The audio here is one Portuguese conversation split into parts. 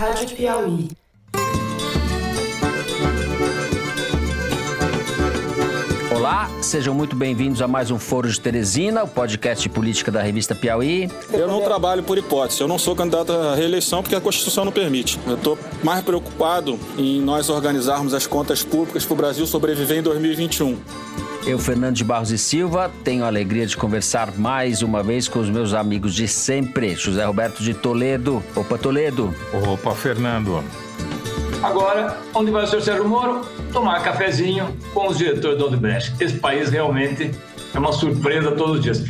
Rádio Piauí. Olá, sejam muito bem-vindos a mais um Foro de Teresina, o podcast de política da revista Piauí. Eu não trabalho por hipótese, eu não sou candidato à reeleição porque a Constituição não permite. Eu estou mais preocupado em nós organizarmos as contas públicas para o Brasil sobreviver em 2021. Eu, Fernando de Barros e Silva, tenho a alegria de conversar mais uma vez com os meus amigos de sempre, José Roberto de Toledo. Opa, Toledo. Opa, Fernando. Agora, onde vai o senhor Sérgio Moro? Tomar cafezinho com os diretores do Odebrecht. Esse país realmente é uma surpresa todos os dias.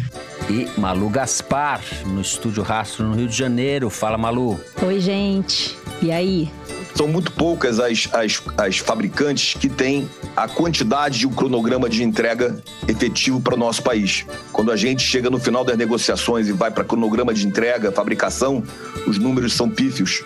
E Malu Gaspar, no Estúdio Rastro, no Rio de Janeiro. Fala, Malu. Oi, gente. E aí? São muito poucas as, as, as fabricantes que têm a quantidade e o cronograma de entrega efetivo para o nosso país. Quando a gente chega no final das negociações e vai para cronograma de entrega, fabricação, os números são pífios.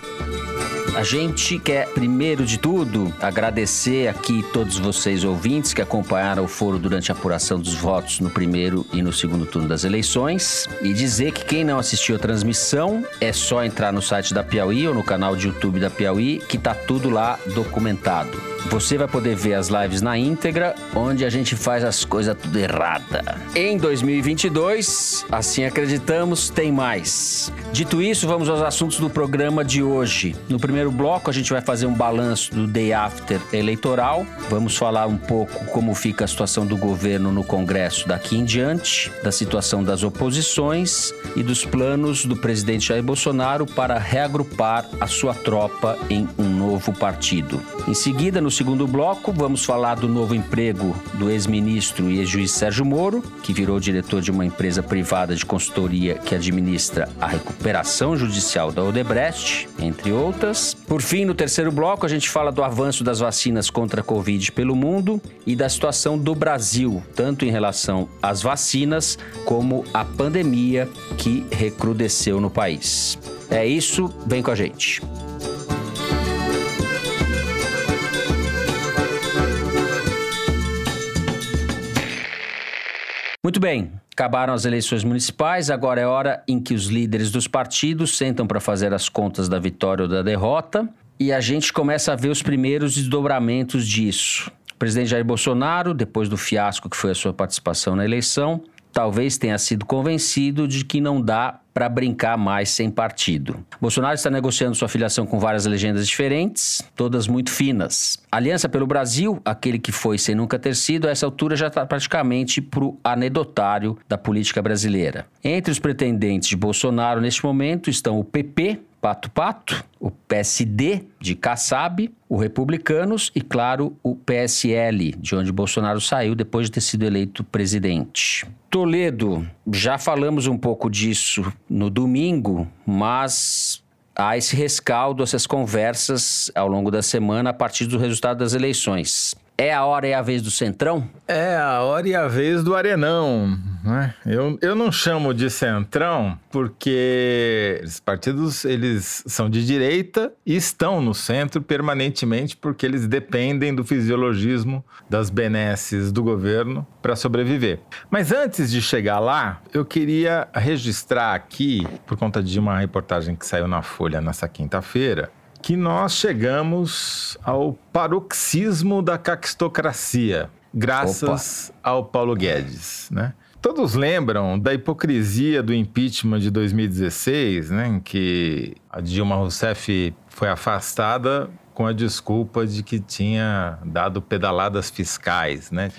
A gente quer, primeiro de tudo, agradecer aqui todos vocês ouvintes que acompanharam o foro durante a apuração dos votos no primeiro e no segundo turno das eleições. E dizer que quem não assistiu a transmissão é só entrar no site da Piauí ou no canal de YouTube da Piauí, que tá tudo lá documentado. Você vai poder ver as lives na íntegra, onde a gente faz as coisas tudo errada. Em 2022, assim acreditamos, tem mais. Dito isso, vamos aos assuntos do programa de hoje. No primeiro bloco, a gente vai fazer um balanço do day after eleitoral. Vamos falar um pouco como fica a situação do governo no Congresso daqui em diante, da situação das oposições e dos planos do presidente Jair Bolsonaro para reagrupar a sua tropa em um novo partido. Em seguida, no segundo bloco, vamos falar do novo emprego do ex-ministro e ex-juiz Sérgio Moro, que virou diretor de uma empresa privada de consultoria que administra a recuperação judicial da Odebrecht, entre outras. Por fim, no terceiro bloco, a gente fala do avanço das vacinas contra a Covid pelo mundo e da situação do Brasil, tanto em relação às vacinas como à pandemia que recrudesceu no país. É isso, vem com a gente. Muito bem, acabaram as eleições municipais, agora é hora em que os líderes dos partidos sentam para fazer as contas da vitória ou da derrota e a gente começa a ver os primeiros desdobramentos disso. O presidente Jair Bolsonaro, depois do fiasco que foi a sua participação na eleição, talvez tenha sido convencido de que não dá para brincar mais sem partido. Bolsonaro está negociando sua filiação com várias legendas diferentes, todas muito finas. Aliança pelo Brasil, aquele que foi sem nunca ter sido, a essa altura já está praticamente pro anedotário da política brasileira. Entre os pretendentes de Bolsonaro neste momento estão o PP, Pato Pato, o PSD de Kassab, o Republicanos e, claro, o PSL, de onde Bolsonaro saiu depois de ter sido eleito presidente. Toledo, já falamos um pouco disso no domingo, mas há esse rescaldo, essas conversas ao longo da semana a partir do resultado das eleições. É a hora e a vez do Centrão? É a hora e a vez do Arenão. Né? Eu, eu não chamo de Centrão porque os partidos eles são de direita e estão no centro permanentemente porque eles dependem do fisiologismo das benesses do governo para sobreviver. Mas antes de chegar lá, eu queria registrar aqui, por conta de uma reportagem que saiu na Folha nessa quinta-feira, que nós chegamos ao paroxismo da caquistocracia, graças Opa. ao Paulo Guedes, né? Todos lembram da hipocrisia do impeachment de 2016, né, em que a Dilma Rousseff foi afastada com a desculpa de que tinha dado pedaladas fiscais, né?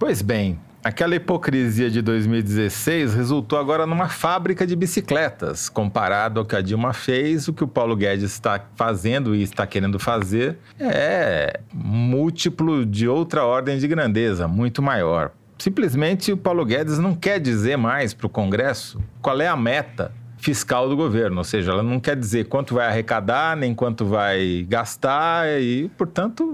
Pois bem, Aquela hipocrisia de 2016 resultou agora numa fábrica de bicicletas. Comparado ao que a Dilma fez, o que o Paulo Guedes está fazendo e está querendo fazer é múltiplo de outra ordem de grandeza, muito maior. Simplesmente o Paulo Guedes não quer dizer mais para o Congresso qual é a meta fiscal do governo, ou seja, ela não quer dizer quanto vai arrecadar, nem quanto vai gastar e, portanto,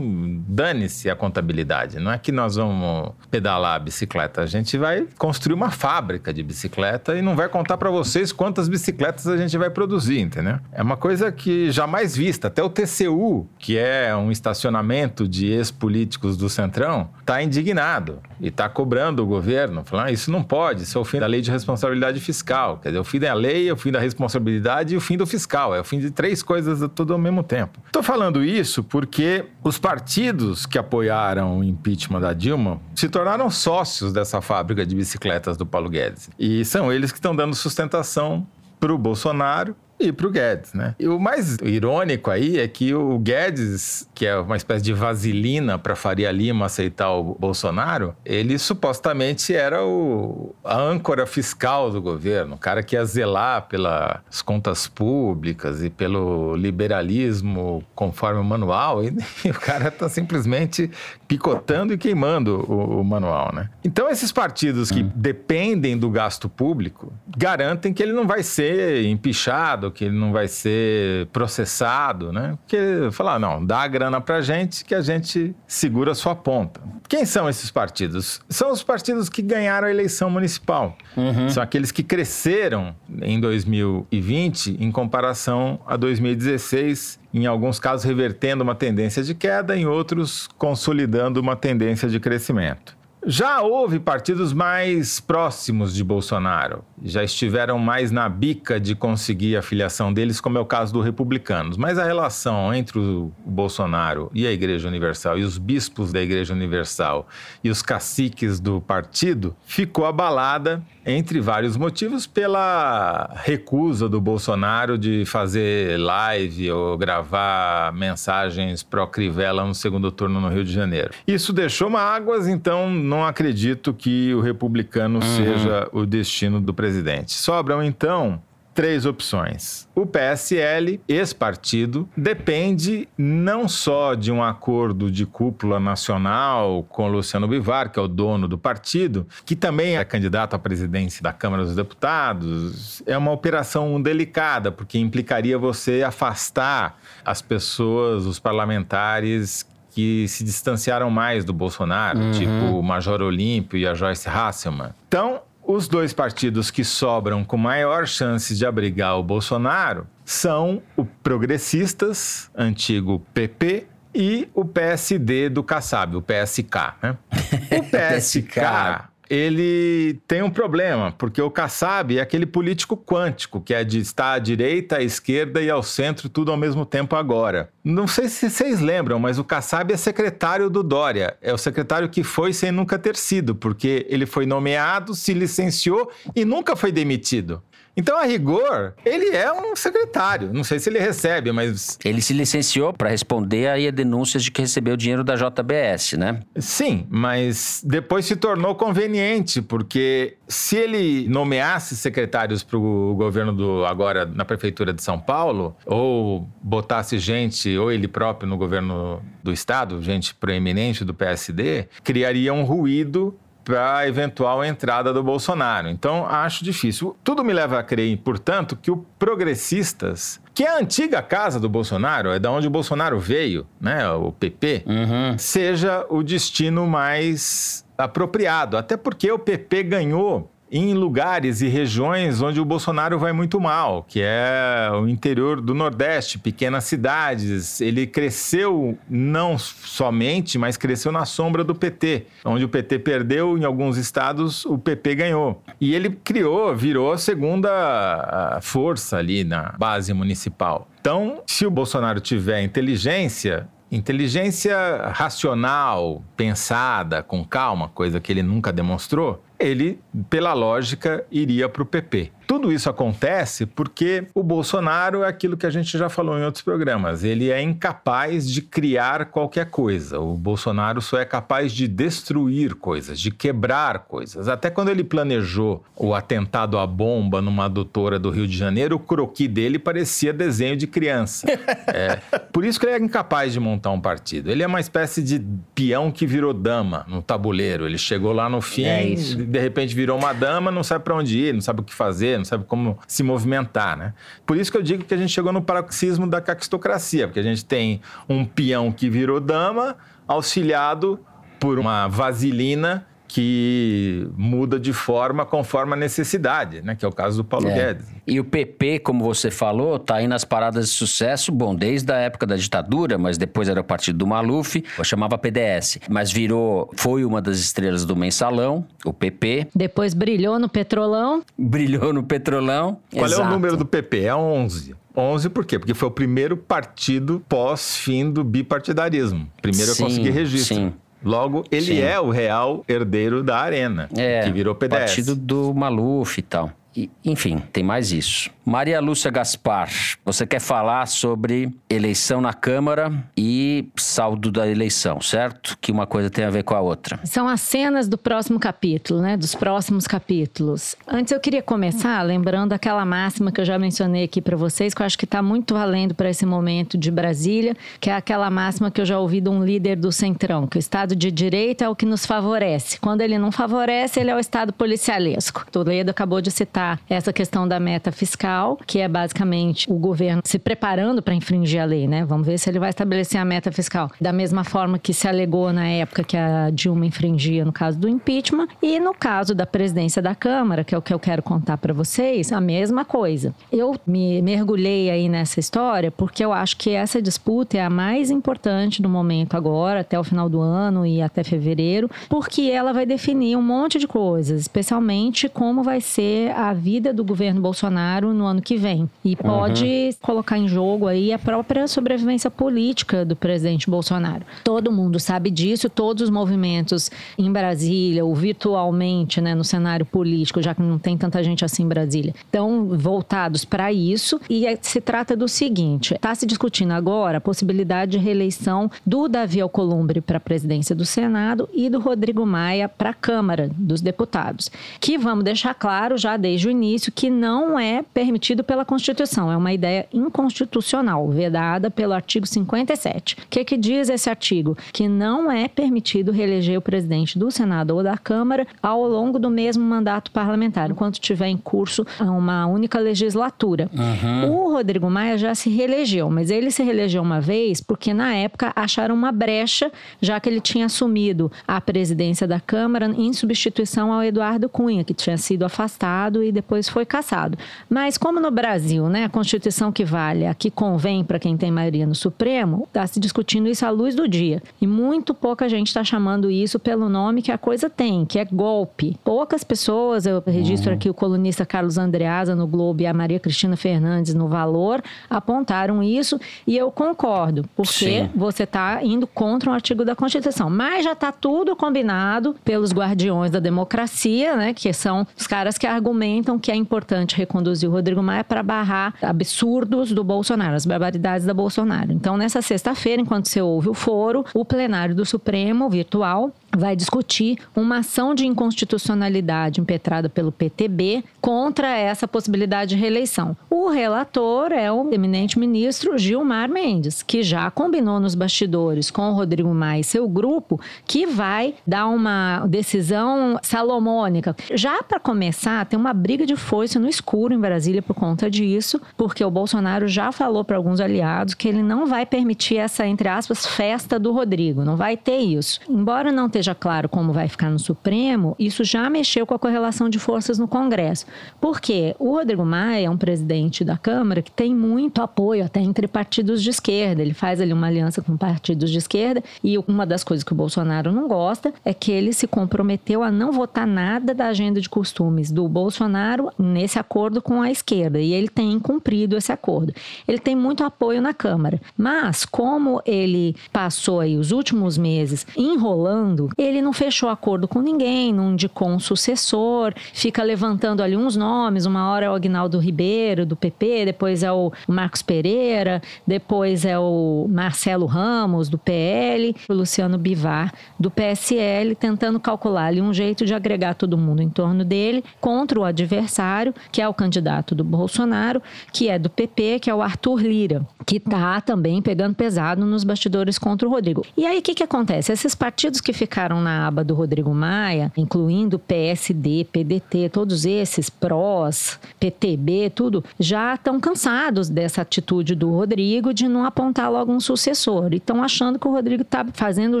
dane-se a contabilidade. Não é que nós vamos pedalar a bicicleta, a gente vai construir uma fábrica de bicicleta e não vai contar para vocês quantas bicicletas a gente vai produzir, entendeu? É uma coisa que jamais vista. Até o TCU, que é um estacionamento de ex-políticos do Centrão, está indignado e está cobrando o governo, falando: ah, isso não pode, isso é o fim da lei de responsabilidade fiscal. Quer dizer, o fim da lei lei, o fim da responsabilidade e o fim do fiscal. É o fim de três coisas tudo ao mesmo tempo. Estou falando isso porque os partidos que apoiaram o impeachment da Dilma se tornaram sócios dessa fábrica de bicicletas do Paulo Guedes. E são eles que estão dando sustentação para o Bolsonaro e para o Guedes, né? E o mais irônico aí é que o Guedes, que é uma espécie de vaselina para Faria Lima aceitar o Bolsonaro, ele supostamente era o, a âncora fiscal do governo, o cara que ia zelar pelas contas públicas e pelo liberalismo conforme o manual, e, e o cara está simplesmente picotando e queimando o, o, manual, né? Então esses partidos que hum. dependem do gasto público garantem que ele não vai ser empichado que ele não vai ser processado, né? Porque falar, não, dá a grana pra gente que a gente segura a sua ponta. Quem são esses partidos? São os partidos que ganharam a eleição municipal. Uhum. São aqueles que cresceram em 2020 em comparação a 2016 em alguns casos revertendo uma tendência de queda, em outros consolidando uma tendência de crescimento. Já houve partidos mais próximos de Bolsonaro, já estiveram mais na bica de conseguir a filiação deles, como é o caso do Republicanos. Mas a relação entre o Bolsonaro e a Igreja Universal, e os bispos da Igreja Universal e os caciques do partido, ficou abalada entre vários motivos, pela recusa do Bolsonaro de fazer live ou gravar mensagens pró-Crivella no segundo turno no Rio de Janeiro. Isso deixou mágoas, então não acredito que o republicano uhum. seja o destino do presidente. Sobram, então, três opções. O PSL, ex-partido, depende não só de um acordo de cúpula nacional com Luciano Bivar, que é o dono do partido, que também é candidato à presidência da Câmara dos Deputados. É uma operação delicada, porque implicaria você afastar as pessoas, os parlamentares que se distanciaram mais do Bolsonaro, uhum. tipo o Major Olímpio e a Joyce Hasselman. Então, os dois partidos que sobram com maior chance de abrigar o Bolsonaro são o Progressistas, antigo PP, e o PSD do Kassab, o PSK. Né? O PSK ele tem um problema, porque o Kassab é aquele político quântico, que é de estar à direita, à esquerda e ao centro, tudo ao mesmo tempo agora. Não sei se vocês lembram, mas o Kassab é secretário do Dória. É o secretário que foi sem nunca ter sido, porque ele foi nomeado, se licenciou e nunca foi demitido. Então, a rigor, ele é um secretário. Não sei se ele recebe, mas. Ele se licenciou para responder aí a denúncias de que recebeu dinheiro da JBS, né? Sim, mas depois se tornou conveniente, porque se ele nomeasse secretários para o governo do agora na prefeitura de São Paulo, ou botasse gente, ou ele próprio no governo do estado, gente proeminente do PSD, criaria um ruído para a eventual entrada do Bolsonaro. Então, acho difícil. Tudo me leva a crer, portanto, que o Progressistas, que é a antiga casa do Bolsonaro, é da onde o Bolsonaro veio, né, o PP, uhum. seja o destino mais apropriado. Até porque o PP ganhou em lugares e regiões onde o Bolsonaro vai muito mal, que é o interior do Nordeste, pequenas cidades. Ele cresceu não somente, mas cresceu na sombra do PT. Onde o PT perdeu, em alguns estados o PP ganhou. E ele criou, virou a segunda força ali na base municipal. Então, se o Bolsonaro tiver inteligência, inteligência racional, pensada, com calma, coisa que ele nunca demonstrou, ele, pela lógica, iria para o PP. Tudo isso acontece porque o Bolsonaro é aquilo que a gente já falou em outros programas. Ele é incapaz de criar qualquer coisa. O Bolsonaro só é capaz de destruir coisas, de quebrar coisas. Até quando ele planejou o atentado à bomba numa adutora do Rio de Janeiro, o croqui dele parecia desenho de criança. é, por isso que ele é incapaz de montar um partido. Ele é uma espécie de peão que virou dama no tabuleiro. Ele chegou lá no fim, é de repente virou uma dama, não sabe para onde ir, não sabe o que fazer não sabe como se movimentar, né? Por isso que eu digo que a gente chegou no paroxismo da caquistocracia, porque a gente tem um peão que virou dama, auxiliado por uma vaselina que muda de forma conforme a necessidade, né? Que é o caso do Paulo é. Guedes. E o PP, como você falou, está aí nas paradas de sucesso, bom, desde a época da ditadura, mas depois era o partido do Maluf, chamava PDS, mas virou, foi uma das estrelas do mensalão, o PP. Depois brilhou no Petrolão. Brilhou no Petrolão. Qual Exato. é o número do PP? É 11. 11 por quê? Porque foi o primeiro partido pós-fim do bipartidarismo. Primeiro sim, a conseguir registro. Sim. Logo, ele Sim. é o real herdeiro da Arena, é, que virou PDS. Partido do Maluf e tal. E, enfim, tem mais isso. Maria Lúcia Gaspar, você quer falar sobre eleição na Câmara e saldo da eleição, certo? Que uma coisa tem a ver com a outra. São as cenas do próximo capítulo, né? Dos próximos capítulos. Antes eu queria começar lembrando aquela máxima que eu já mencionei aqui para vocês, que eu acho que está muito valendo para esse momento de Brasília, que é aquela máxima que eu já ouvi de um líder do Centrão, que o Estado de Direito é o que nos favorece. Quando ele não favorece, ele é o Estado policialesco. Toledo acabou de citar essa questão da meta fiscal que é basicamente o governo se preparando para infringir a lei, né? Vamos ver se ele vai estabelecer a meta fiscal. Da mesma forma que se alegou na época que a Dilma infringia no caso do impeachment e no caso da presidência da Câmara, que é o que eu quero contar para vocês, a mesma coisa. Eu me mergulhei aí nessa história porque eu acho que essa disputa é a mais importante do momento agora, até o final do ano e até fevereiro, porque ela vai definir um monte de coisas, especialmente como vai ser a vida do governo Bolsonaro no ano que vem. E pode uhum. colocar em jogo aí a própria sobrevivência política do presidente Bolsonaro. Todo mundo sabe disso, todos os movimentos em Brasília, ou virtualmente, né, no cenário político, já que não tem tanta gente assim em Brasília, estão voltados para isso. E é, se trata do seguinte: está se discutindo agora a possibilidade de reeleição do Davi Alcolumbre para a presidência do Senado e do Rodrigo Maia para a Câmara dos Deputados. Que vamos deixar claro já desde o início que não é permitido permitido pela Constituição. É uma ideia inconstitucional, vedada pelo artigo 57. O que, que diz esse artigo? Que não é permitido reeleger o presidente do Senado ou da Câmara ao longo do mesmo mandato parlamentar, enquanto tiver em curso uma única legislatura. Uhum. O Rodrigo Maia já se reelegeu, mas ele se reelegeu uma vez porque, na época, acharam uma brecha, já que ele tinha assumido a presidência da Câmara em substituição ao Eduardo Cunha, que tinha sido afastado e depois foi cassado. Mas, como no Brasil, né, a Constituição que vale, a que convém para quem tem maioria no Supremo, está se discutindo isso à luz do dia. E muito pouca gente está chamando isso pelo nome que a coisa tem, que é golpe. Poucas pessoas, eu registro uhum. aqui o colunista Carlos Andreasa no Globo e a Maria Cristina Fernandes no Valor, apontaram isso e eu concordo, porque Sim. você está indo contra um artigo da Constituição. Mas já está tudo combinado pelos guardiões da democracia, né, que são os caras que argumentam que é importante reconduzir o Rodrigo Rodrigo Maia para barrar absurdos do Bolsonaro, as barbaridades da Bolsonaro. Então, nessa sexta-feira, enquanto você ouve o foro, o plenário do Supremo virtual vai discutir uma ação de inconstitucionalidade impetrada pelo PTB contra essa possibilidade de reeleição. O relator é o eminente ministro Gilmar Mendes, que já combinou nos bastidores com o Rodrigo Maia e seu grupo que vai dar uma decisão salomônica. Já para começar, tem uma briga de foice no escuro em Brasília por conta disso, porque o Bolsonaro já falou para alguns aliados que ele não vai permitir essa, entre aspas, festa do Rodrigo, não vai ter isso. Embora não esteja claro como vai ficar no Supremo, isso já mexeu com a correlação de forças no Congresso. Porque o Rodrigo Maia é um presidente da Câmara que tem muito apoio até entre partidos de esquerda. Ele faz ali uma aliança com partidos de esquerda e uma das coisas que o Bolsonaro não gosta é que ele se comprometeu a não votar nada da agenda de costumes do Bolsonaro nesse acordo com a esquerda e ele tem cumprido esse acordo. Ele tem muito apoio na Câmara, mas como ele passou aí os últimos meses enrolando ele não fechou acordo com ninguém, não indicou um sucessor, fica levantando ali uns nomes. Uma hora é o Agnaldo Ribeiro, do PP, depois é o Marcos Pereira, depois é o Marcelo Ramos, do PL, o Luciano Bivar, do PSL, tentando calcular ali um jeito de agregar todo mundo em torno dele contra o adversário, que é o candidato do Bolsonaro, que é do PP, que é o Arthur Lira, que está também pegando pesado nos bastidores contra o Rodrigo. E aí o que, que acontece? Esses partidos que ficaram na aba do Rodrigo Maia, incluindo PSD, PDT, todos esses, PROS, PTB, tudo, já estão cansados dessa atitude do Rodrigo de não apontar logo um sucessor. E estão achando que o Rodrigo está fazendo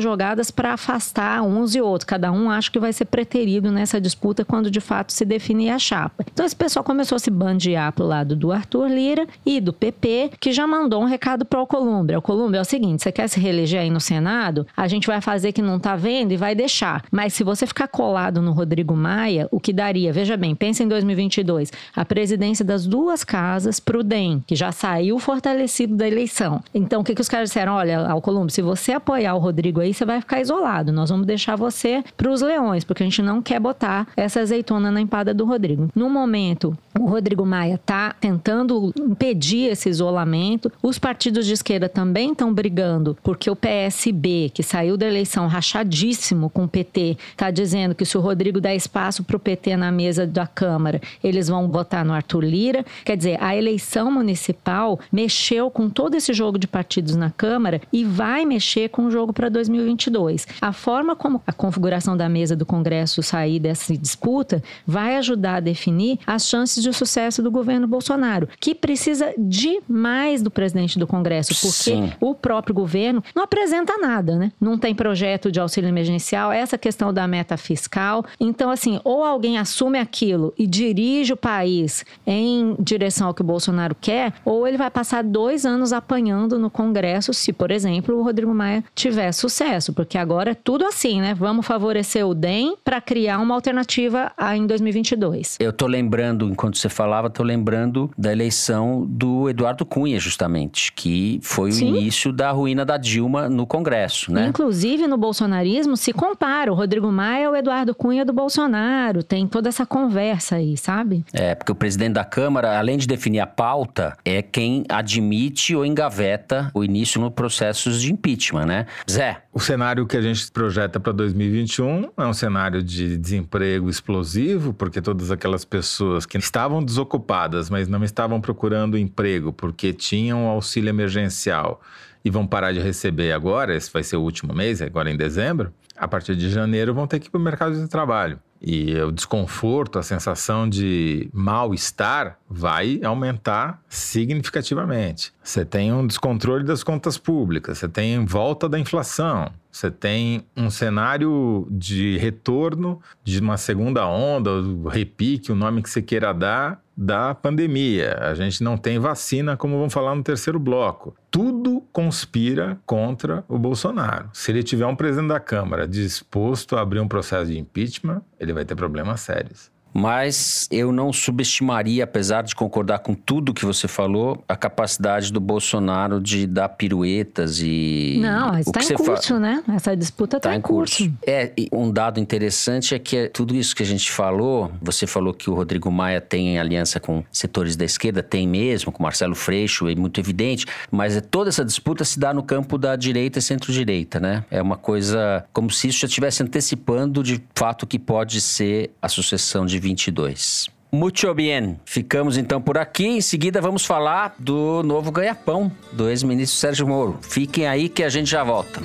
jogadas para afastar uns e outros. Cada um acha que vai ser preterido nessa disputa quando de fato se definir a chapa. Então esse pessoal começou a se bandear pro lado do Arthur Lira e do PP, que já mandou um recado para o Columbre. O Columbre é o seguinte: você quer se reeleger aí no Senado? A gente vai fazer que não tá vendo e vai deixar. Mas se você ficar colado no Rodrigo Maia, o que daria, veja bem, pensa em 2022, a presidência das duas casas pro DEM, que já saiu fortalecido da eleição. Então o que, que os caras disseram? Olha, Alcolumbre, se você apoiar o Rodrigo aí, você vai ficar isolado. Nós vamos deixar você pros leões, porque a gente não quer botar essa azeitona na empada do Rodrigo. No momento, o Rodrigo Maia está tentando impedir esse isolamento. Os partidos de esquerda também estão brigando, porque o PSB, que saiu da eleição rachadíssimo com o PT, está dizendo que se o Rodrigo der espaço para o PT na mesa da Câmara, eles vão votar no Arthur Lira. Quer dizer, a eleição municipal mexeu com todo esse jogo de partidos na Câmara e vai mexer com o jogo para 2022. A forma como a configuração da mesa do Congresso sair dessa disputa vai ajudar a definir as chances de sucesso do governo Bolsonaro, que precisa demais do presidente do Congresso, porque Sim. o próprio governo não apresenta nada, né? Não tem projeto de auxílio emergencial, essa questão da meta fiscal. Então, assim, ou alguém assume aquilo e dirige o país em direção ao que o Bolsonaro quer, ou ele vai passar dois anos apanhando no Congresso se, por exemplo, o Rodrigo Maia tiver sucesso, porque agora é tudo assim, né? Vamos favorecer o DEM para criar uma alternativa em 2022. Eu tô lembrando, enquanto você falava, tô lembrando da eleição do Eduardo Cunha, justamente, que foi Sim. o início da ruína da Dilma no Congresso, né? Inclusive, no bolsonarismo se compara o Rodrigo Maia ao Eduardo Cunha do Bolsonaro. Tem toda essa conversa aí, sabe? É, porque o presidente da Câmara, além de definir a pauta, é quem admite ou engaveta o início no processos de impeachment, né? Zé. O cenário que a gente projeta para 2021 é um cenário de desemprego explosivo, porque todas aquelas pessoas que estavam desocupadas, mas não estavam procurando emprego porque tinham auxílio emergencial e vão parar de receber agora, esse vai ser o último mês, agora em dezembro, a partir de janeiro vão ter que ir para o mercado de trabalho. E o desconforto, a sensação de mal-estar vai aumentar significativamente. Você tem um descontrole das contas públicas, você tem volta da inflação, você tem um cenário de retorno de uma segunda onda, repique, o nome que você queira dar, da pandemia. A gente não tem vacina, como vamos falar no terceiro bloco. Tudo conspira contra o Bolsonaro. Se ele tiver um presidente da Câmara disposto a abrir um processo de impeachment, ele vai ter problemas sérios. Mas eu não subestimaria, apesar de concordar com tudo que você falou, a capacidade do Bolsonaro de dar piruetas e. Não, está em curso, fa... né? Essa disputa está tá em curso. curso. É, um dado interessante é que é tudo isso que a gente falou, você falou que o Rodrigo Maia tem aliança com setores da esquerda, tem mesmo, com Marcelo Freixo, é muito evidente, mas é, toda essa disputa se dá no campo da direita e centro-direita, né? É uma coisa como se isso já estivesse antecipando de fato que pode ser a sucessão de 22. Muito bem. Ficamos então por aqui. Em seguida, vamos falar do novo ganha-pão do ex-ministro Sérgio Moro. Fiquem aí que a gente já volta.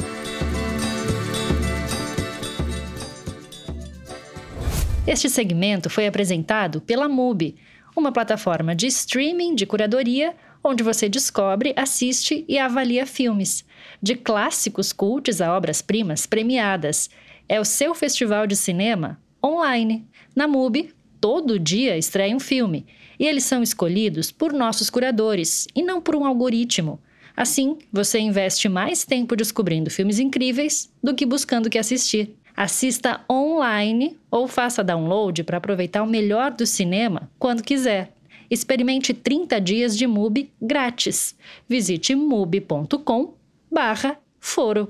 Este segmento foi apresentado pela MUBI, uma plataforma de streaming de curadoria onde você descobre, assiste e avalia filmes, de clássicos cultos a obras-primas premiadas. É o seu festival de cinema online. Na MUBI, todo dia estreia um filme, e eles são escolhidos por nossos curadores e não por um algoritmo. Assim, você investe mais tempo descobrindo filmes incríveis do que buscando o que assistir. Assista online ou faça download para aproveitar o melhor do cinema quando quiser. Experimente 30 dias de MUBI grátis. Visite mubi.com/foro.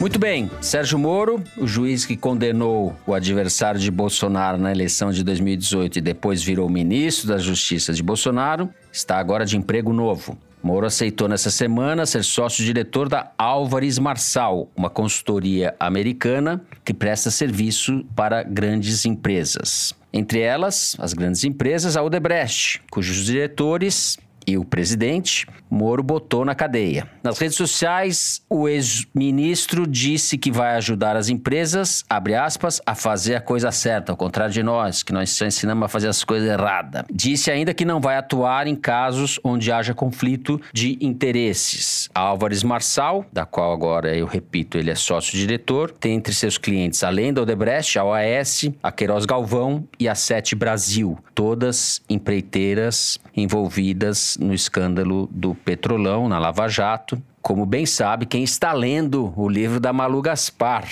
Muito bem, Sérgio Moro, o juiz que condenou o adversário de Bolsonaro na eleição de 2018 e depois virou ministro da Justiça de Bolsonaro, está agora de emprego novo. Moro aceitou nessa semana ser sócio-diretor da Álvares Marçal, uma consultoria americana que presta serviço para grandes empresas. Entre elas, as grandes empresas, a Odebrecht, cujos diretores e o presidente, Moro botou na cadeia. Nas redes sociais, o ex-ministro disse que vai ajudar as empresas, abre aspas, a fazer a coisa certa, ao contrário de nós, que nós só ensinamos a fazer as coisas erradas. Disse ainda que não vai atuar em casos onde haja conflito de interesses. A Álvares Marçal, da qual agora eu repito, ele é sócio-diretor, tem entre seus clientes, além da Odebrecht, a OAS, a Queiroz Galvão e a Sete Brasil, todas empreiteiras envolvidas no escândalo do Petrolão, na Lava Jato. Como bem sabe quem está lendo o livro da Malu Gaspar.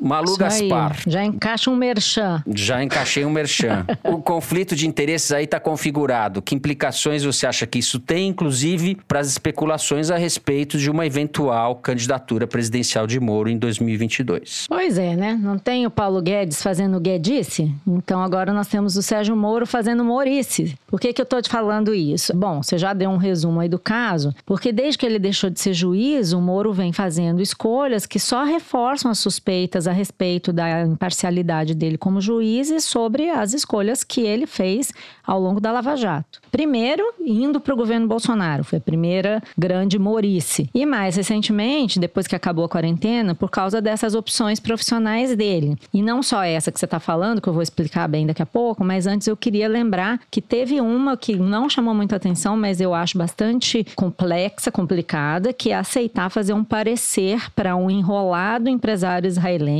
Malu Isso Gaspar. Aí, já encaixa um merchan. Já encaixei um merchan. o conflito de interesses aí está configurado. Que implicações você acha que isso tem, inclusive, para as especulações a respeito de uma eventual candidatura presidencial de Moro em 2022? Pois é, né? Não tem o Paulo Guedes fazendo Guedice? Então agora nós temos o Sérgio Moro fazendo Morice. Por que, que eu estou te falando isso? Bom, você já deu um resumo aí do caso, porque desde que ele deixou de ser juiz, o Moro vem fazendo escolhas que só reforçam as suspeitas a respeito da imparcialidade dele como juiz e sobre as escolhas que ele fez ao longo da Lava Jato. Primeiro, indo para o governo Bolsonaro, foi a primeira grande morice. E mais recentemente, depois que acabou a quarentena, por causa dessas opções profissionais dele. E não só essa que você está falando, que eu vou explicar bem daqui a pouco, mas antes eu queria lembrar que teve uma que não chamou muita atenção, mas eu acho bastante complexa, complicada, que é aceitar fazer um parecer para um enrolado empresário israelense,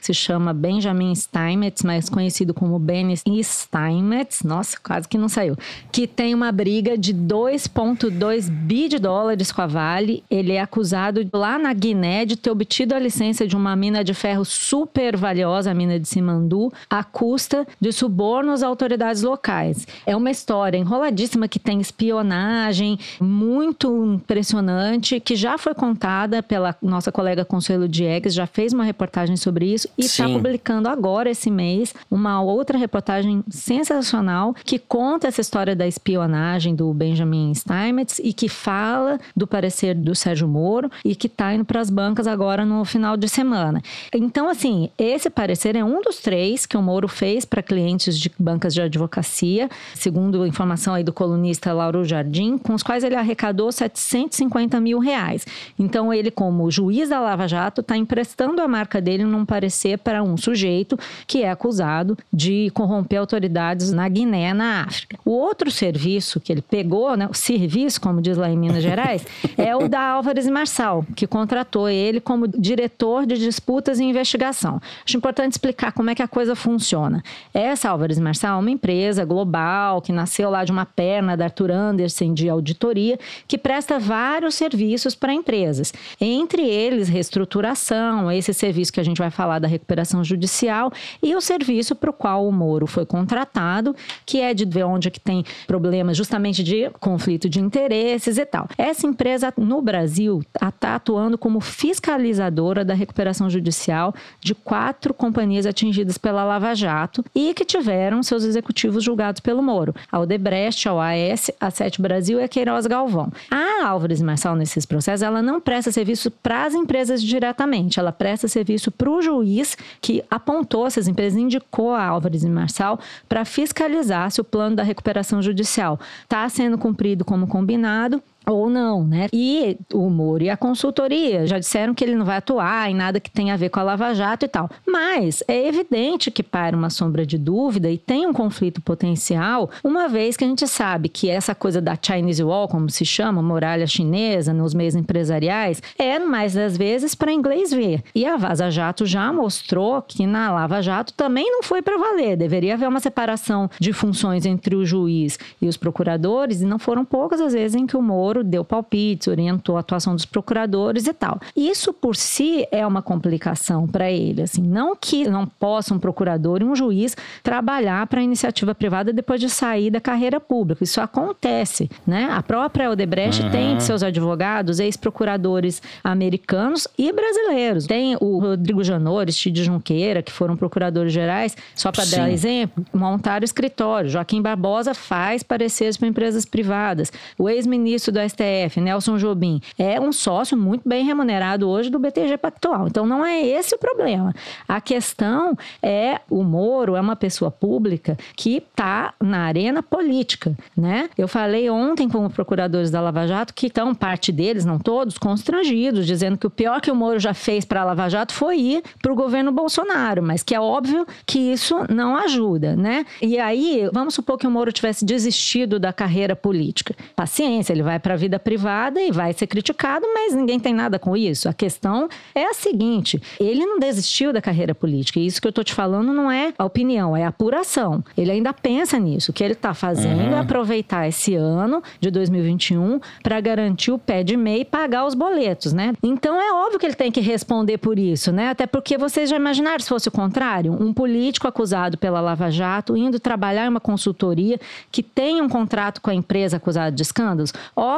se chama Benjamin Steinmetz, mais conhecido como Benny Steinmetz, nossa, quase que não saiu, que tem uma briga de 2,2 bi de dólares com a Vale. Ele é acusado lá na Guiné de ter obtido a licença de uma mina de ferro super valiosa, a mina de Simandu, à custa de subornos a autoridades locais. É uma história enroladíssima que tem espionagem, muito impressionante, que já foi contada pela nossa colega Consuelo Diegues, já fez uma reportagem sobre isso e está publicando agora esse mês uma outra reportagem sensacional que conta essa história da espionagem do Benjamin Steinmetz e que fala do parecer do Sérgio Moro e que está indo para as bancas agora no final de semana. Então, assim, esse parecer é um dos três que o Moro fez para clientes de bancas de advocacia, segundo informação aí do colunista Lauro Jardim, com os quais ele arrecadou 750 mil reais. Então, ele, como juiz da Lava Jato, está emprestando a marca dele num parecer para um sujeito que é acusado de corromper autoridades na Guiné, na África. O outro serviço que ele pegou, né, o serviço, como diz lá em Minas Gerais, é o da Álvares Marçal, que contratou ele como diretor de disputas e investigação. Acho importante explicar como é que a coisa funciona. Essa Álvares Marçal é uma empresa global que nasceu lá de uma perna da Arthur Anderson de auditoria, que presta vários serviços para empresas. Entre eles, reestruturação, esse serviço que a gente vai falar da recuperação judicial, e o serviço para o qual o Moro foi contratado, que é de ver onde é que tem problemas justamente de conflito de interesses e tal. Essa empresa no Brasil está atuando como fiscalizadora da recuperação judicial de quatro companhias atingidas pela Lava Jato e que tiveram seus executivos julgados pelo Moro. A Odebrecht, a OAS, a Sete Brasil e a Queiroz Galvão. A Álvares Marçal, nesses processos, ela não presta serviço para as empresas diretamente, ela presta serviço para o juiz que apontou essas empresas, indicou a Álvares Marçal para fiscalizar se o plano da recuperação judicial está sendo cumprido como combinado ou não, né? E o Moro e a consultoria já disseram que ele não vai atuar em nada que tenha a ver com a Lava Jato e tal. Mas é evidente que para uma sombra de dúvida e tem um conflito potencial, uma vez que a gente sabe que essa coisa da Chinese Wall, como se chama, muralha chinesa nos meios empresariais, é mais das vezes para inglês ver. E a Vaza Jato já mostrou que na Lava Jato também não foi para valer. Deveria haver uma separação de funções entre o juiz e os procuradores, e não foram poucas as vezes em que o Moro Moro deu palpites, orientou a atuação dos procuradores e tal. Isso por si é uma complicação para ele, assim, não que não possa um procurador e um juiz trabalhar para a iniciativa privada depois de sair da carreira pública. Isso acontece, né? A própria Odebrecht uhum. tem de seus advogados ex-procuradores americanos e brasileiros. Tem o Rodrigo Janot, Cid Junqueira, que foram procuradores gerais, só para dar exemplo, montaram escritório. Joaquim Barbosa faz pareceres para empresas privadas. O ex-ministro do STF, Nelson Jobim, é um sócio muito bem remunerado hoje do BTG Pactual. Então não é esse o problema. A questão é o Moro é uma pessoa pública que está na arena política, né? Eu falei ontem com os procuradores da Lava Jato que estão parte deles, não todos, constrangidos, dizendo que o pior que o Moro já fez para a Lava Jato foi ir para o governo Bolsonaro, mas que é óbvio que isso não ajuda, né? E aí, vamos supor que o Moro tivesse desistido da carreira política. Paciência, ele vai para a vida privada e vai ser criticado, mas ninguém tem nada com isso. A questão é a seguinte: ele não desistiu da carreira política. E isso que eu estou te falando não é a opinião, é a apuração. Ele ainda pensa nisso. O que ele está fazendo uhum. é aproveitar esse ano de 2021 para garantir o pé de meia e pagar os boletos, né? Então é óbvio que ele tem que responder por isso, né? Até porque vocês já imaginaram se fosse o contrário? Um político acusado pela Lava Jato indo trabalhar em uma consultoria que tem um contrato com a empresa acusada de escândalos?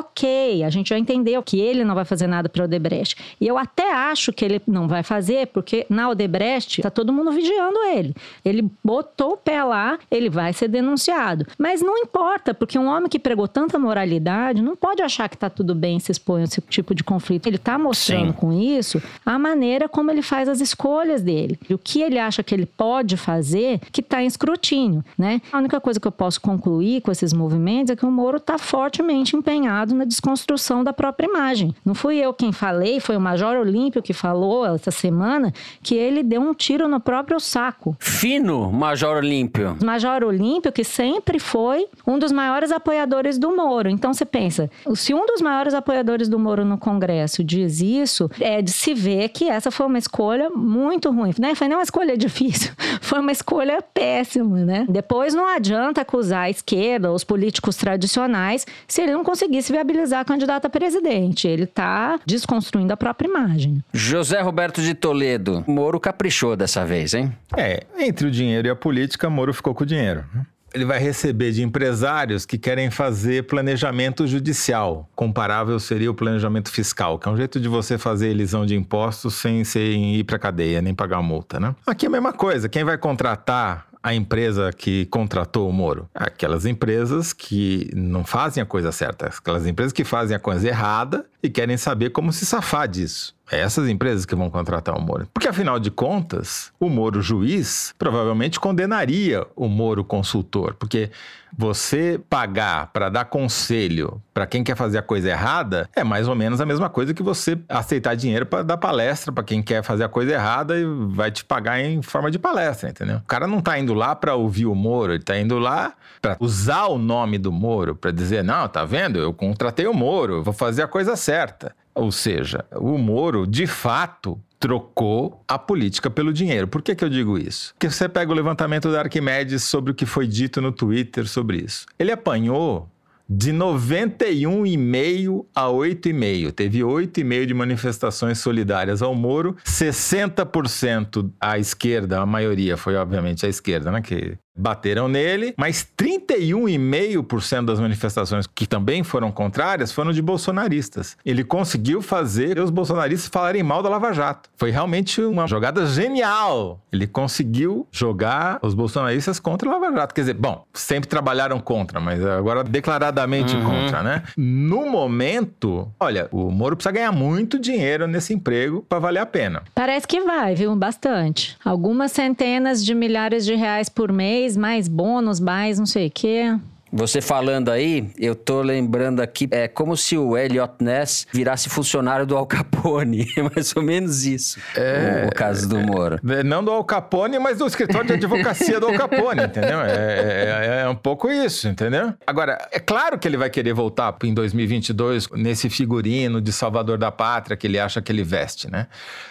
Ok, a gente já entendeu que ele não vai fazer nada para o Odebrecht. E eu até acho que ele não vai fazer, porque na Odebrecht está todo mundo vigiando ele. Ele botou o pé lá, ele vai ser denunciado. Mas não importa, porque um homem que pregou tanta moralidade não pode achar que está tudo bem se expõe a esse tipo de conflito. Ele está mostrando Sim. com isso a maneira como ele faz as escolhas dele. E o que ele acha que ele pode fazer que está em escrutínio, né? A única coisa que eu posso concluir com esses movimentos é que o Moro está fortemente empenhado na desconstrução da própria imagem. Não fui eu quem falei, foi o Major Olímpio que falou essa semana que ele deu um tiro no próprio saco. Fino, Major Olímpio. Major Olímpio que sempre foi um dos maiores apoiadores do Moro. Então você pensa, se um dos maiores apoiadores do Moro no Congresso diz isso, é de se ver que essa foi uma escolha muito ruim, né? Foi nem uma escolha difícil, foi uma escolha péssima, né? Depois não adianta acusar a esquerda, os políticos tradicionais, se ele não conseguisse viabilizar a candidata a presidente. Ele está desconstruindo a própria imagem. José Roberto de Toledo, Moro caprichou dessa vez, hein? É, entre o dinheiro e a política, Moro ficou com o dinheiro. Ele vai receber de empresários que querem fazer planejamento judicial. Comparável seria o planejamento fiscal, que é um jeito de você fazer elisão de impostos sem, sem ir para cadeia, nem pagar multa, né? Aqui é a mesma coisa. Quem vai contratar a empresa que contratou o Moro? Aquelas empresas que não fazem a coisa certa, aquelas empresas que fazem a coisa errada e querem saber como se safar disso. É essas empresas que vão contratar o Moro. Porque, afinal de contas, o Moro juiz provavelmente condenaria o Moro consultor. Porque você pagar para dar conselho para quem quer fazer a coisa errada é mais ou menos a mesma coisa que você aceitar dinheiro para dar palestra para quem quer fazer a coisa errada e vai te pagar em forma de palestra, entendeu? O cara não tá indo lá para ouvir o Moro, ele tá indo lá para usar o nome do Moro para dizer: "Não, tá vendo? Eu contratei o Moro, vou fazer a coisa certa". Ou seja, o Moro, de fato, trocou a política pelo dinheiro. Por que, que eu digo isso? Porque você pega o levantamento da Arquimedes sobre o que foi dito no Twitter sobre isso. Ele apanhou de 91,5 a 8,5. Teve 8,5 de manifestações solidárias ao Moro, 60% à esquerda, a maioria foi obviamente a esquerda, né, que bateram nele, mas 31,5% das manifestações que também foram contrárias foram de bolsonaristas. Ele conseguiu fazer os bolsonaristas falarem mal da Lava Jato. Foi realmente uma jogada genial. Ele conseguiu jogar os bolsonaristas contra a Lava Jato. Quer dizer, bom, sempre trabalharam contra, mas agora declaradamente uhum. contra, né? No momento, olha, o Moro precisa ganhar muito dinheiro nesse emprego para valer a pena. Parece que vai, viu? Bastante. Algumas centenas de milhares de reais por mês mais bônus, mais não sei o quê. Você falando aí, eu tô lembrando aqui, é como se o Elliot Ness virasse funcionário do Al Capone, mais ou menos isso. É, o caso do Moro. É, não do Al Capone, mas do escritório de advocacia do Al Capone, entendeu? É, é, é, um pouco isso, entendeu? Agora, é claro que ele vai querer voltar em 2022 nesse figurino de salvador da pátria que ele acha que ele veste, né?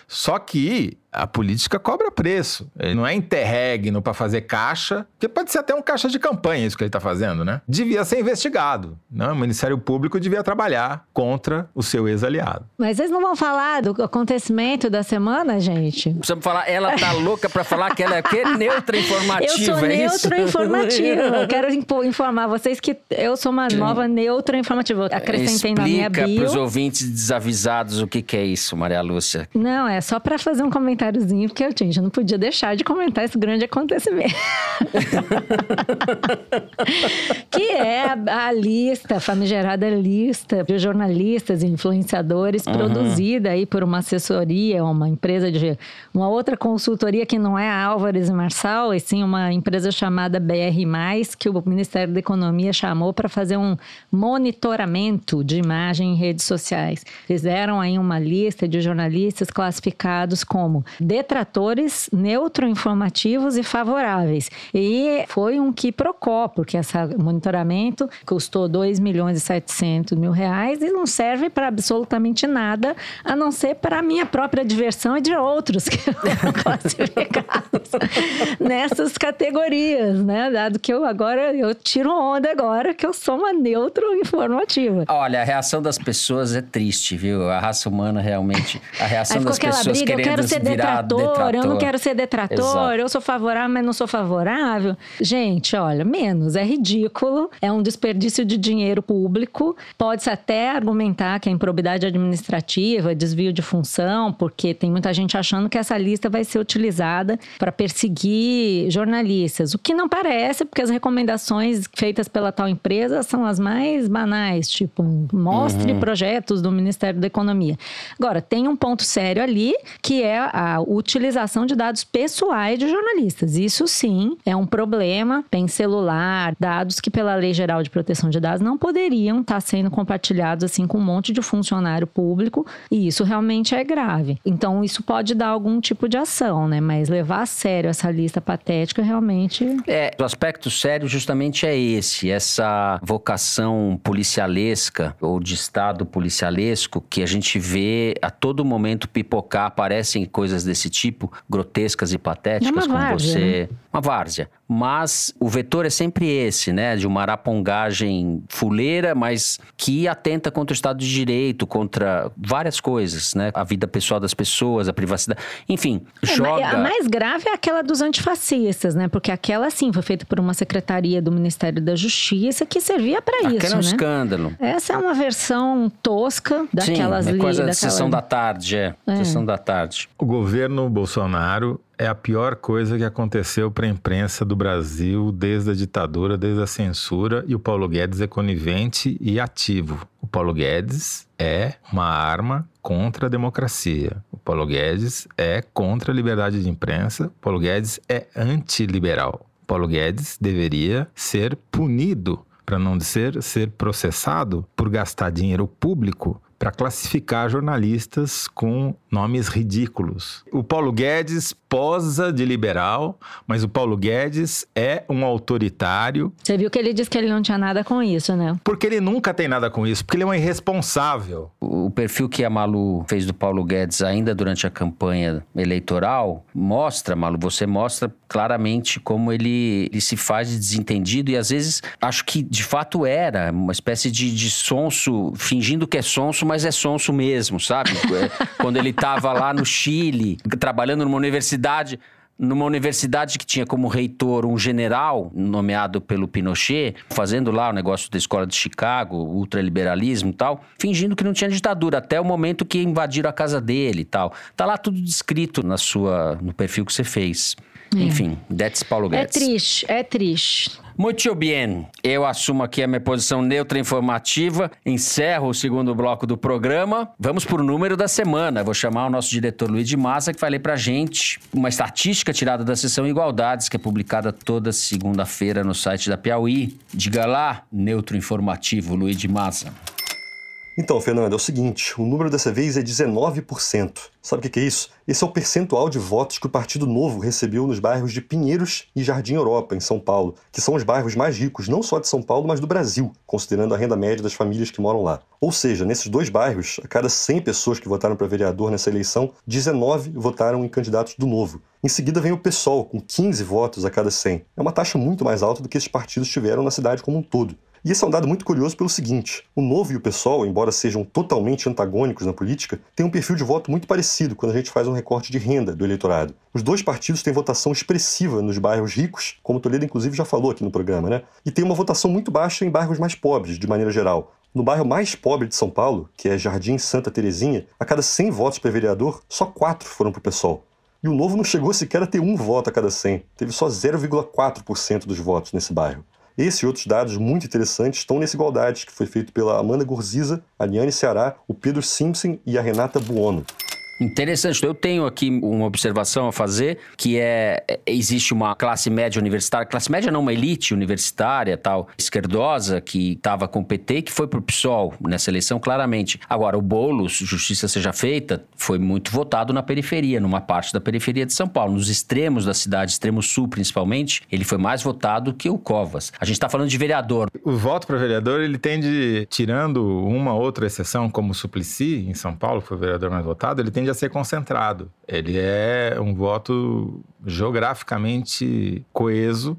Só que a política cobra preço. Ele não é interregno para fazer caixa, que pode ser até um caixa de campanha isso que ele está fazendo, né? Devia ser investigado. Né? O Ministério Público devia trabalhar contra o seu ex-aliado. Mas vocês não vão falar do acontecimento da semana, gente? Precisamos falar, ela tá louca para falar que ela é o quê? Neutra informativa, Eu sou é neutra informativa. Eu quero informar vocês que eu sou uma nova neutra informativa. Acrescentei na minha bio. Explica para os ouvintes desavisados o que, que é isso, Maria Lúcia. Não, é só para fazer um comentário comentáriozinho, porque eu, gente, não podia deixar de comentar esse grande acontecimento. que é a, a, lista, a famigerada lista de jornalistas e influenciadores uhum. produzida aí por uma assessoria, uma empresa de... Uma outra consultoria que não é a Álvares e Marçal, e sim uma empresa chamada BR+, que o Ministério da Economia chamou para fazer um monitoramento de imagem em redes sociais. Fizeram aí uma lista de jornalistas classificados como detratores, neutroinformativos e favoráveis. E foi um quiprocó, porque esse monitoramento custou 2 milhões e 700 mil reais e não serve para absolutamente nada, a não ser para a minha própria diversão e de outros que foram classificados nessas categorias, né? Dado que eu agora, eu tiro onda agora que eu sou uma neutro informativa. Olha, a reação das pessoas é triste, viu? A raça humana realmente, a reação das pessoas briga, querendo eu quero ser detrator, detrator, eu não quero ser detrator, Exato. eu sou favorável, mas não sou favorável. Gente, olha, menos, é ridículo, é um desperdício de dinheiro público. Pode-se até argumentar que é improbidade administrativa, desvio de função, porque tem muita gente achando que essa lista vai ser utilizada para perseguir jornalistas, o que não parece, porque as recomendações feitas pela tal empresa são as mais banais, tipo, mostre uhum. projetos do Ministério da Economia. Agora, tem um ponto sério ali, que é a utilização de dados pessoais de jornalistas. Isso sim é um problema. Tem celular, dados que pela Lei Geral de Proteção de Dados não poderiam estar sendo compartilhados assim com um monte de funcionário público, e isso realmente é grave. Então, isso pode dar algum tipo de ação, né? Mas levar a sério essa lista patética realmente. É, o aspecto sério justamente é esse, essa vocação policialesca ou de Estado policialesco que a gente vê a todo momento pipocar, aparecem coisas desse tipo, grotescas e patéticas, é como várzea, você. Né? Uma várzea. Mas o vetor é sempre esse, né? De uma arapongagem fuleira, mas que atenta contra o Estado de Direito, contra várias coisas, né? A vida pessoal das pessoas, a privacidade. Enfim, é, joga. A mais grave é aquela dos antifascistas, né? Porque aquela, sim, foi feita por uma secretaria do Ministério da Justiça que servia para isso. Aquela é um né? escândalo. Essa é uma versão tosca daquelas sim, é coisa da sessão da tarde, é. é. Sessão da tarde. O governo Bolsonaro é a pior coisa que aconteceu para a imprensa do Brasil desde a ditadura, desde a censura, e o Paulo Guedes é conivente e ativo. O Paulo Guedes é uma arma contra a democracia. O Paulo Guedes é contra a liberdade de imprensa. O Paulo Guedes é antiliberal. O Paulo Guedes deveria ser punido, para não dizer ser processado, por gastar dinheiro público para classificar jornalistas com nomes ridículos. O Paulo Guedes posa de liberal, mas o Paulo Guedes é um autoritário. Você viu que ele disse que ele não tinha nada com isso, né? Porque ele nunca tem nada com isso, porque ele é um irresponsável. O perfil que a Malu fez do Paulo Guedes ainda durante a campanha eleitoral mostra, Malu, você mostra claramente como ele, ele se faz de desentendido e às vezes acho que de fato era uma espécie de, de sonso, fingindo que é sonso, mas é sonso mesmo, sabe? É, quando ele estava lá no Chile, trabalhando numa universidade numa universidade que tinha como reitor um general nomeado pelo Pinochet, fazendo lá o negócio da escola de Chicago, ultraliberalismo e tal, fingindo que não tinha ditadura, até o momento que invadiram a casa dele e tal. Tá lá tudo descrito na sua, no perfil que você fez. É. Enfim, that's Paulo é Guedes. É triste, é triste. Muito bem, eu assumo aqui a minha posição neutra informativa, encerro o segundo bloco do programa. Vamos para o número da semana. Vou chamar o nosso diretor Luiz de Massa, que vai ler para gente uma estatística tirada da sessão Igualdades, que é publicada toda segunda-feira no site da Piauí. Diga lá, neutro informativo, Luiz de Massa. Então, Fernando, é o seguinte: o número dessa vez é 19%. Sabe o que é isso? Esse é o percentual de votos que o Partido Novo recebeu nos bairros de Pinheiros e Jardim Europa, em São Paulo, que são os bairros mais ricos não só de São Paulo, mas do Brasil, considerando a renda média das famílias que moram lá. Ou seja, nesses dois bairros, a cada 100 pessoas que votaram para vereador nessa eleição, 19 votaram em candidatos do Novo. Em seguida vem o PSOL, com 15 votos a cada 100. É uma taxa muito mais alta do que esses partidos tiveram na cidade como um todo. E esse é um dado muito curioso pelo seguinte: o Novo e o PSOL, embora sejam totalmente antagônicos na política, têm um perfil de voto muito parecido quando a gente faz um recorte de renda do eleitorado. Os dois partidos têm votação expressiva nos bairros ricos, como Toledo inclusive já falou aqui no programa, né? E tem uma votação muito baixa em bairros mais pobres, de maneira geral. No bairro mais pobre de São Paulo, que é Jardim Santa Terezinha, a cada 100 votos para vereador, só 4 foram para o PSOL. E o Novo não chegou sequer a ter um voto a cada 100. Teve só 0,4% dos votos nesse bairro. Esse e outros dados muito interessantes estão nesse Igualdade, que foi feito pela Amanda Gorziza, a Liane Ceará, o Pedro Simpson e a Renata Buono. Interessante. Eu tenho aqui uma observação a fazer, que é, é existe uma classe média universitária, classe média não, uma elite universitária, tal, esquerdosa, que estava com o PT, que foi pro PSOL nessa eleição, claramente. Agora, o Boulos, justiça seja feita, foi muito votado na periferia, numa parte da periferia de São Paulo, nos extremos da cidade, extremo sul principalmente, ele foi mais votado que o Covas. A gente está falando de vereador. O voto para vereador, ele tende, tirando uma outra exceção, como o Suplicy, em São Paulo, que foi o vereador mais votado, ele tende a ser concentrado. Ele é um voto geograficamente coeso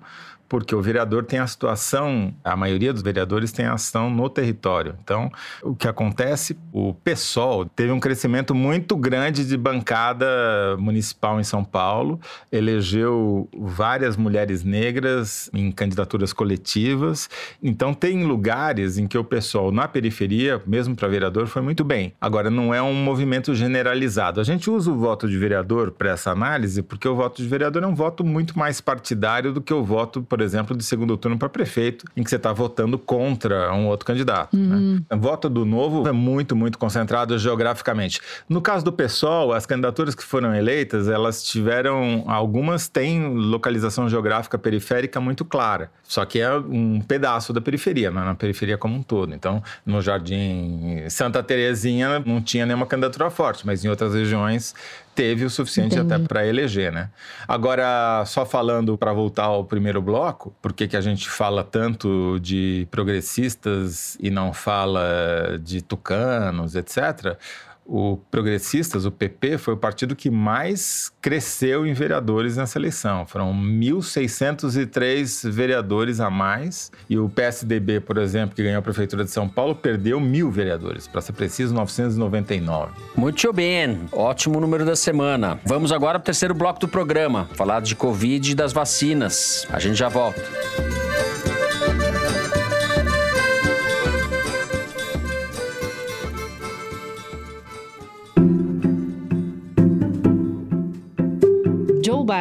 porque o vereador tem a situação, a maioria dos vereadores tem ação no território. Então, o que acontece, o PSOL teve um crescimento muito grande de bancada municipal em São Paulo, elegeu várias mulheres negras em candidaturas coletivas. Então, tem lugares em que o PSOL na periferia, mesmo para vereador, foi muito bem. Agora, não é um movimento generalizado. A gente usa o voto de vereador para essa análise porque o voto de vereador é um voto muito mais partidário do que o voto, por exemplo, de segundo turno para prefeito, em que você está votando contra um outro candidato. Né? Uhum. Né? O voto do novo é muito, muito concentrado geograficamente. No caso do PSOL, as candidaturas que foram eleitas, elas tiveram. Algumas têm localização geográfica periférica muito clara. Só que é um pedaço da periferia, não é na periferia como um todo. Então, no Jardim Santa Terezinha não tinha nenhuma candidatura forte, mas em outras regiões teve o suficiente Entendi. até para eleger, né? Agora, só falando para voltar ao primeiro bloco, por que a gente fala tanto de progressistas e não fala de tucanos, etc o Progressistas, o PP, foi o partido que mais cresceu em vereadores nessa eleição. Foram 1.603 vereadores a mais. E o PSDB, por exemplo, que ganhou a Prefeitura de São Paulo, perdeu mil vereadores. Para ser preciso, 999. Muito bem. Ótimo número da semana. Vamos agora para o terceiro bloco do programa. Falar de Covid e das vacinas. A gente já volta.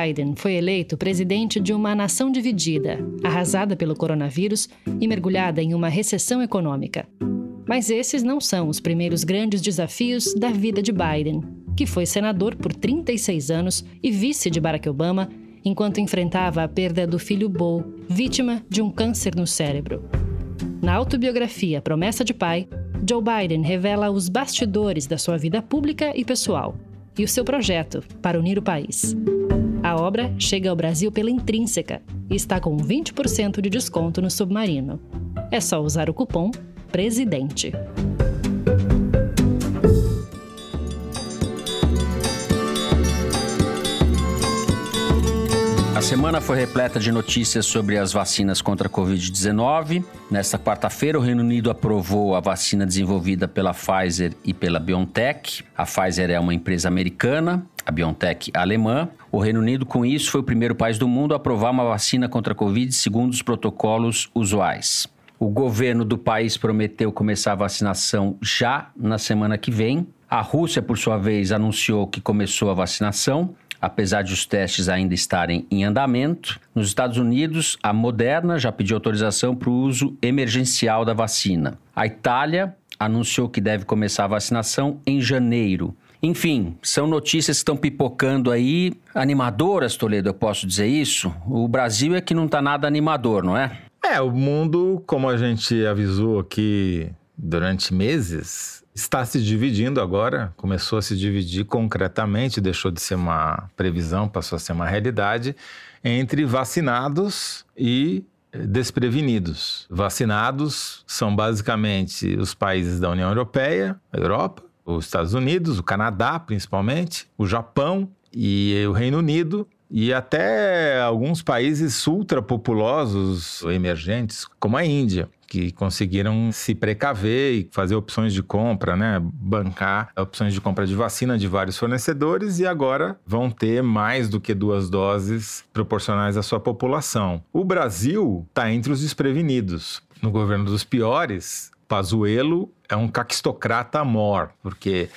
Biden foi eleito presidente de uma nação dividida, arrasada pelo coronavírus e mergulhada em uma recessão econômica. Mas esses não são os primeiros grandes desafios da vida de Biden, que foi senador por 36 anos e vice de Barack Obama, enquanto enfrentava a perda do filho Bo, vítima de um câncer no cérebro. Na autobiografia Promessa de Pai, Joe Biden revela os bastidores da sua vida pública e pessoal e o seu projeto para unir o país. A obra chega ao Brasil pela Intrínseca e está com 20% de desconto no Submarino. É só usar o cupom PRESIDENTE. Semana foi repleta de notícias sobre as vacinas contra a Covid-19. Nesta quarta-feira, o Reino Unido aprovou a vacina desenvolvida pela Pfizer e pela BioNTech. A Pfizer é uma empresa americana a BioNTech alemã. O Reino Unido, com isso, foi o primeiro país do mundo a aprovar uma vacina contra a Covid segundo os protocolos usuais. O governo do país prometeu começar a vacinação já na semana que vem. A Rússia, por sua vez, anunciou que começou a vacinação, apesar de os testes ainda estarem em andamento. Nos Estados Unidos, a Moderna já pediu autorização para o uso emergencial da vacina. A Itália anunciou que deve começar a vacinação em janeiro. Enfim, são notícias que estão pipocando aí, animadoras, Toledo, eu posso dizer isso? O Brasil é que não está nada animador, não é? É, o mundo, como a gente avisou aqui durante meses, está se dividindo agora, começou a se dividir concretamente, deixou de ser uma previsão, passou a ser uma realidade, entre vacinados e desprevenidos. Vacinados são basicamente os países da União Europeia, a Europa, os Estados Unidos, o Canadá principalmente, o Japão e o Reino Unido e até alguns países ultrapopulosos emergentes, como a Índia, que conseguiram se precaver e fazer opções de compra, né? bancar opções de compra de vacina de vários fornecedores e agora vão ter mais do que duas doses proporcionais à sua população. O Brasil está entre os desprevenidos. No governo dos piores, Pazuello é um caquistocrata mor, porque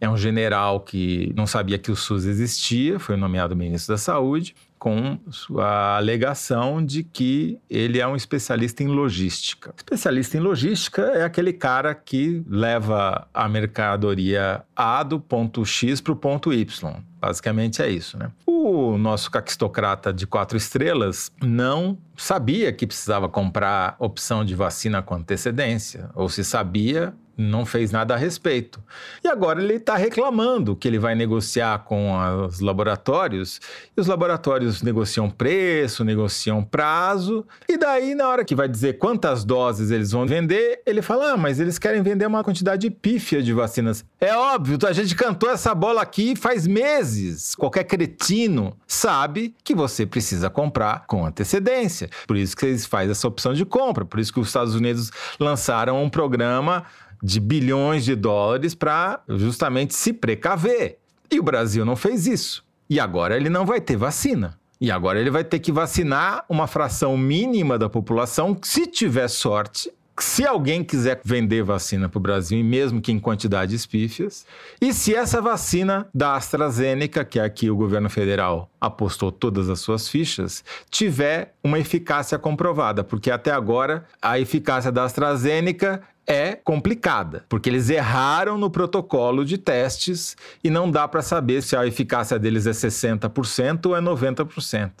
é um general que não sabia que o SUS existia, foi nomeado ministro da Saúde, com a alegação de que ele é um especialista em logística. Especialista em logística é aquele cara que leva a mercadoria A do ponto X para o ponto Y. Basicamente é isso, né? O nosso caquistocrata de quatro estrelas não sabia que precisava comprar opção de vacina com antecedência, ou se sabia, não fez nada a respeito. E agora ele está reclamando que ele vai negociar com os laboratórios, e os laboratórios negociam preço, negociam prazo, e daí, na hora que vai dizer quantas doses eles vão vender, ele fala: ah, mas eles querem vender uma quantidade pífia de vacinas. É óbvio, a gente cantou essa bola aqui faz meses. Qualquer cretino sabe que você precisa comprar com antecedência. Por isso que eles fazem essa opção de compra, por isso que os Estados Unidos lançaram um programa de bilhões de dólares para justamente se precaver. E o Brasil não fez isso. E agora ele não vai ter vacina. E agora ele vai ter que vacinar uma fração mínima da população, se tiver sorte, se alguém quiser vender vacina para o Brasil, e mesmo que em quantidades pífias, e se essa vacina da AstraZeneca, que é aqui o governo federal apostou todas as suas fichas, tiver uma eficácia comprovada, porque até agora a eficácia da AstraZeneca é complicada, porque eles erraram no protocolo de testes e não dá para saber se a eficácia deles é 60% ou é 90%.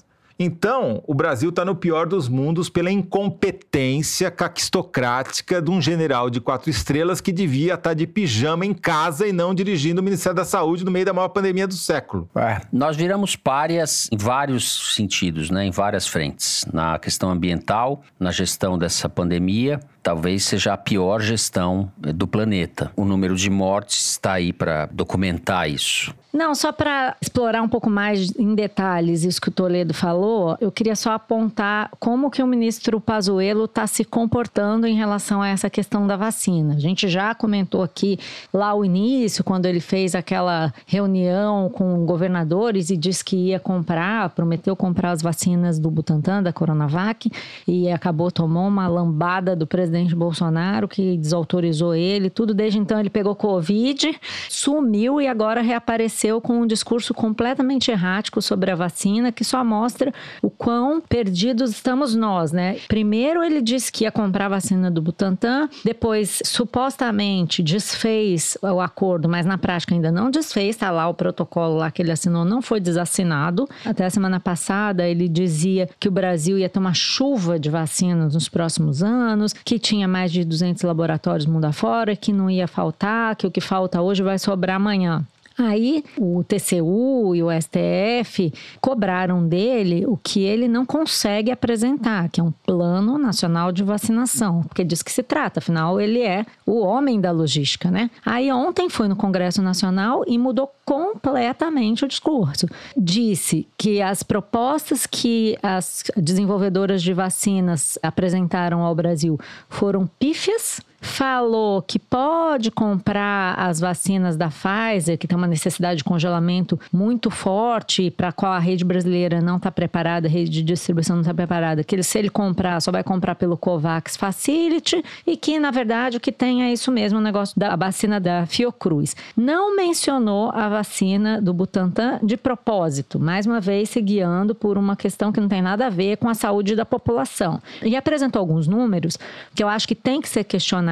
Então, o Brasil está no pior dos mundos pela incompetência caquistocrática de um general de quatro estrelas que devia estar tá de pijama em casa e não dirigindo o Ministério da Saúde no meio da maior pandemia do século. É. Nós viramos párias em vários sentidos, né? em várias frentes. Na questão ambiental, na gestão dessa pandemia, talvez seja a pior gestão eh, do planeta. O número de mortes está aí para documentar isso. Não, só para explorar um pouco mais em detalhes isso que o Toledo falou, eu queria só apontar como que o ministro Pazuello está se comportando em relação a essa questão da vacina. A gente já comentou aqui lá o início, quando ele fez aquela reunião com governadores e disse que ia comprar, prometeu comprar as vacinas do Butantan, da Coronavac, e acabou tomou uma lambada do presidente presidente Bolsonaro, que desautorizou ele, tudo. Desde então ele pegou Covid, sumiu e agora reapareceu com um discurso completamente errático sobre a vacina, que só mostra o quão perdidos estamos nós, né? Primeiro ele disse que ia comprar a vacina do Butantan, depois supostamente desfez o acordo, mas na prática ainda não desfez, tá lá o protocolo lá que ele assinou, não foi desassinado. Até a semana passada ele dizia que o Brasil ia ter uma chuva de vacinas nos próximos anos, que tinha mais de 200 laboratórios mundo afora, que não ia faltar, que o que falta hoje vai sobrar amanhã. Aí o TCU e o STF cobraram dele o que ele não consegue apresentar, que é um plano nacional de vacinação, porque diz que se trata, afinal ele é o homem da logística, né? Aí ontem foi no Congresso Nacional e mudou completamente o discurso. Disse que as propostas que as desenvolvedoras de vacinas apresentaram ao Brasil foram pífias falou que pode comprar as vacinas da Pfizer, que tem uma necessidade de congelamento muito forte, para qual a rede brasileira não está preparada, a rede de distribuição não está preparada, que ele, se ele comprar, só vai comprar pelo COVAX Facility, e que, na verdade, o que tem é isso mesmo, o negócio da vacina da Fiocruz. Não mencionou a vacina do Butantan de propósito, mais uma vez se guiando por uma questão que não tem nada a ver com a saúde da população. E apresentou alguns números que eu acho que tem que ser questionado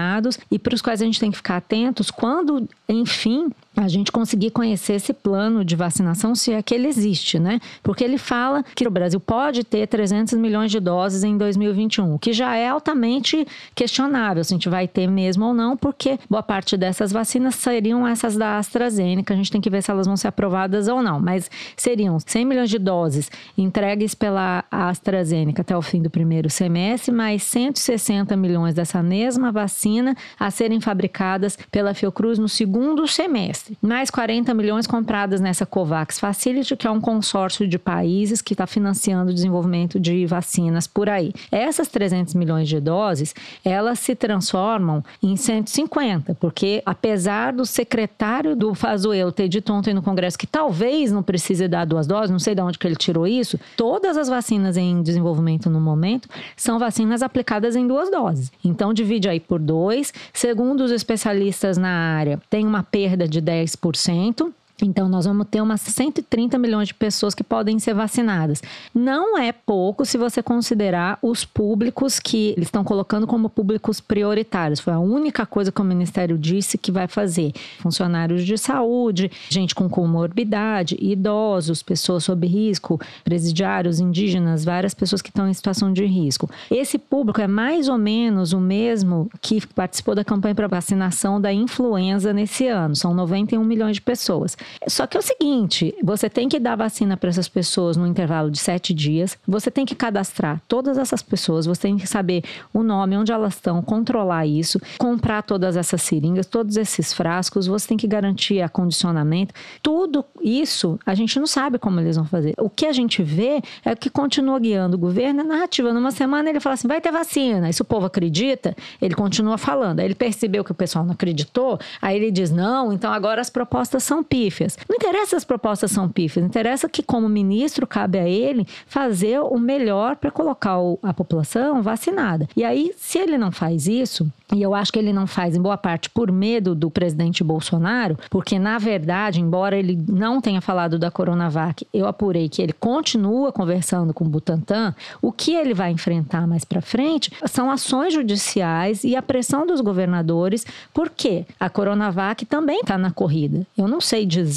e para os quais a gente tem que ficar atentos quando, enfim, a gente conseguir conhecer esse plano de vacinação, se é que ele existe, né? Porque ele fala que o Brasil pode ter 300 milhões de doses em 2021, o que já é altamente questionável se a gente vai ter mesmo ou não, porque boa parte dessas vacinas seriam essas da AstraZeneca, a gente tem que ver se elas vão ser aprovadas ou não, mas seriam 100 milhões de doses entregues pela AstraZeneca até o fim do primeiro semestre, mais 160 milhões dessa mesma vacina a serem fabricadas pela Fiocruz no segundo semestre mais 40 milhões compradas nessa COVAX Facility, que é um consórcio de países que está financiando o desenvolvimento de vacinas por aí. Essas 300 milhões de doses, elas se transformam em 150, porque apesar do secretário do Fazuelo ter dito ontem no Congresso que talvez não precise dar duas doses, não sei de onde que ele tirou isso, todas as vacinas em desenvolvimento no momento são vacinas aplicadas em duas doses. Então divide aí por dois. Segundo os especialistas na área, tem uma perda de 10 10%. Então, nós vamos ter umas 130 milhões de pessoas que podem ser vacinadas. Não é pouco se você considerar os públicos que eles estão colocando como públicos prioritários. Foi a única coisa que o Ministério disse que vai fazer. Funcionários de saúde, gente com comorbidade, idosos, pessoas sob risco, presidiários, indígenas, várias pessoas que estão em situação de risco. Esse público é mais ou menos o mesmo que participou da campanha para vacinação da influenza nesse ano. São 91 milhões de pessoas. Só que é o seguinte: você tem que dar vacina para essas pessoas no intervalo de sete dias, você tem que cadastrar todas essas pessoas, você tem que saber o nome, onde elas estão, controlar isso, comprar todas essas seringas, todos esses frascos, você tem que garantir acondicionamento. Tudo isso a gente não sabe como eles vão fazer. O que a gente vê é que continua guiando o governo a narrativa. Numa semana ele fala assim: vai ter vacina. E se o povo acredita, ele continua falando. Aí ele percebeu que o pessoal não acreditou, aí ele diz: não, então agora as propostas são pif pífias. Não interessa se as propostas são pífias, interessa que, como ministro, cabe a ele fazer o melhor para colocar a população vacinada. E aí, se ele não faz isso, e eu acho que ele não faz, em boa parte, por medo do presidente Bolsonaro, porque, na verdade, embora ele não tenha falado da Coronavac, eu apurei que ele continua conversando com o Butantan. O que ele vai enfrentar mais para frente são ações judiciais e a pressão dos governadores, porque a Coronavac também está na corrida. Eu não sei dizer,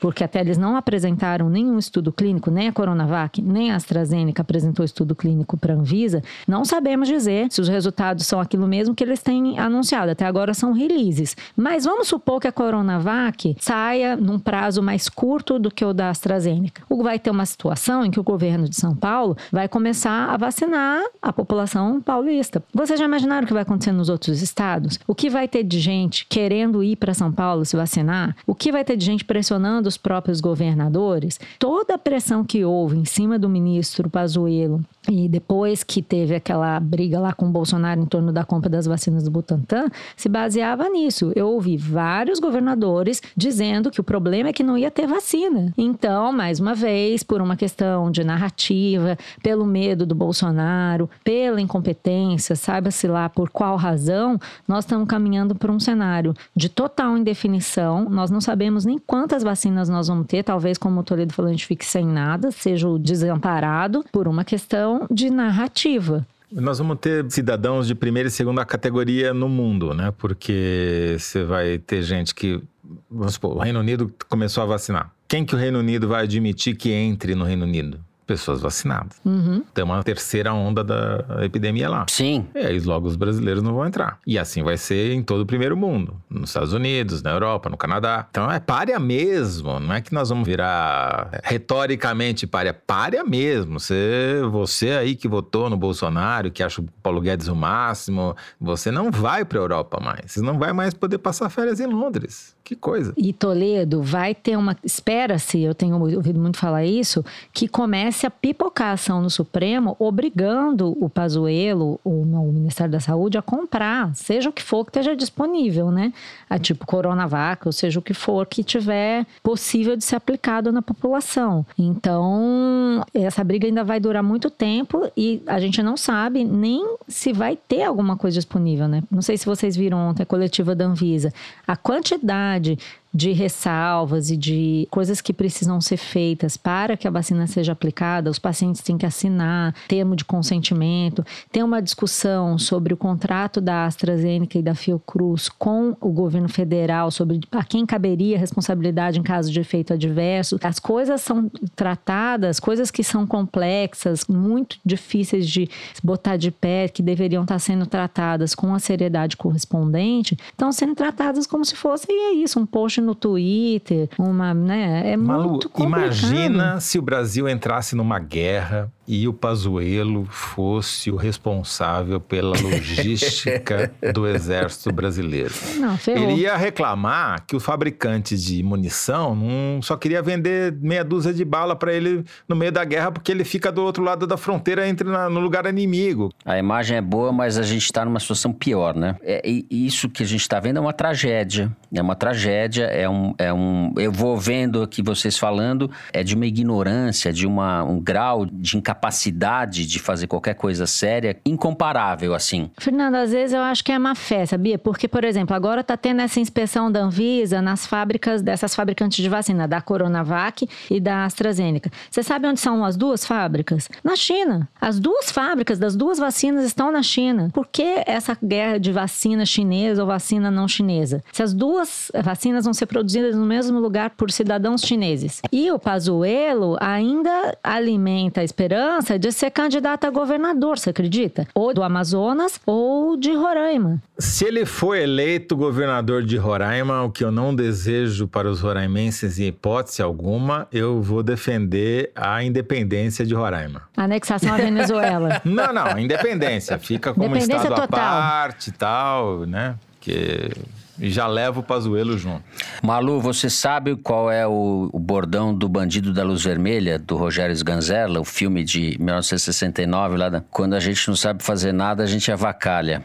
porque até eles não apresentaram nenhum estudo clínico, nem a Coronavac, nem a AstraZeneca apresentou estudo clínico para a Anvisa, não sabemos dizer se os resultados são aquilo mesmo que eles têm têm anunciado. Até agora são releases. Mas vamos supor que a Coronavac saia num prazo mais curto do que o da AstraZeneca. Vai ter uma situação em que o governo de São Paulo vai começar a vacinar a população paulista. Vocês já imaginaram o que vai acontecer nos outros estados? O que vai ter de gente querendo ir para São Paulo se vacinar? O que vai ter de gente pressionando os próprios governadores? Toda a pressão que houve em cima do ministro Pazuello e depois que teve aquela briga lá com o Bolsonaro em torno da compra das vacinas do Butantan, se baseava nisso. Eu ouvi vários governadores dizendo que o problema é que não ia ter vacina. Então, mais uma vez, por uma questão de narrativa, pelo medo do Bolsonaro, pela incompetência, saiba-se lá por qual razão, nós estamos caminhando para um cenário de total indefinição. Nós não sabemos nem quantas vacinas nós vamos ter, talvez, como o Toledo falou, a gente fique sem nada, seja o desamparado por uma questão de narrativa. Nós vamos ter cidadãos de primeira e segunda categoria no mundo, né? Porque você vai ter gente que. Vamos supor, o Reino Unido começou a vacinar. Quem que o Reino Unido vai admitir que entre no Reino Unido? Pessoas vacinadas. Uhum. Tem uma terceira onda da epidemia lá. Sim. E aí logo os brasileiros não vão entrar. E assim vai ser em todo o primeiro mundo. Nos Estados Unidos, na Europa, no Canadá. Então é párea mesmo. Não é que nós vamos virar retoricamente párea. Párea mesmo. Você, você aí que votou no Bolsonaro, que acha o Paulo Guedes o máximo, você não vai para a Europa mais. Você não vai mais poder passar férias em Londres. Que coisa. E Toledo vai ter uma. Espera-se, eu tenho ouvido muito falar isso, que comece a pipocar a ação no Supremo, obrigando o Pazuello, o, o Ministério da Saúde, a comprar, seja o que for que esteja disponível, né? A tipo Coronavac, ou seja o que for que tiver possível de ser aplicado na população. Então, essa briga ainda vai durar muito tempo e a gente não sabe nem se vai ter alguma coisa disponível, né? Não sei se vocês viram ontem a coletiva da Anvisa. A quantidade de ressalvas e de coisas que precisam ser feitas para que a vacina seja aplicada, os pacientes têm que assinar termo de consentimento, tem uma discussão sobre o contrato da AstraZeneca e da Fiocruz com o governo federal sobre a quem caberia a responsabilidade em caso de efeito adverso. As coisas são tratadas, coisas que são complexas, muito difíceis de botar de pé, que deveriam estar sendo tratadas com a seriedade correspondente, estão sendo tratadas como se fosse e é isso, um post no Twitter, uma, né? É Malu, muito complicado. Imagina se o Brasil entrasse numa guerra e o Pazuello fosse o responsável pela logística do exército brasileiro. Não, ferrou. Ele ia reclamar que o fabricante de munição não só queria vender meia dúzia de bala para ele no meio da guerra porque ele fica do outro lado da fronteira entre na, no lugar inimigo. A imagem é boa, mas a gente está numa situação pior, né? É, isso que a gente está vendo é uma tragédia. É uma tragédia, é um, é um... Eu vou vendo aqui vocês falando, é de uma ignorância, de uma, um grau de incapacidade capacidade de fazer qualquer coisa séria incomparável, assim. Fernando, às vezes eu acho que é má fé, sabia? Porque, por exemplo, agora tá tendo essa inspeção da Anvisa nas fábricas dessas fabricantes de vacina, da Coronavac e da AstraZeneca. Você sabe onde são as duas fábricas? Na China. As duas fábricas das duas vacinas estão na China. Por que essa guerra de vacina chinesa ou vacina não chinesa? Se as duas vacinas vão ser produzidas no mesmo lugar por cidadãos chineses. E o Pazuello ainda alimenta a esperança de ser candidato a governador, você acredita? Ou do Amazonas ou de Roraima. Se ele for eleito governador de Roraima, o que eu não desejo para os roraimenses em hipótese alguma, eu vou defender a independência de Roraima. Anexação à Venezuela. não, não, independência. Fica como estado total. à parte e tal, né? Que e já leva o Pazuelo junto. Malu, você sabe qual é o, o, bordão do Bandido da Luz Vermelha, do Rogério Sganzerla, o filme de 1969, lá da... quando a gente não sabe fazer nada, a gente avacalha.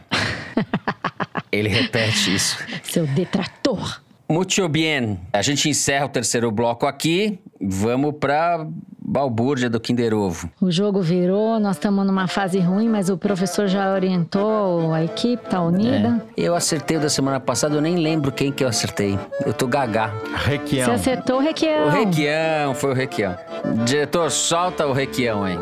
Ele repete isso. Seu detrator. Muito bem. A gente encerra o terceiro bloco aqui. Vamos para balbúrdia do Kinder Ovo. O jogo virou, nós estamos numa fase ruim, mas o professor já orientou a equipe, tá unida. É. Eu acertei o da semana passada, eu nem lembro quem que eu acertei. Eu tô gagá. Requião. Você acertou o Requião. O Requião, foi o Requião. Diretor, solta o Requião aí.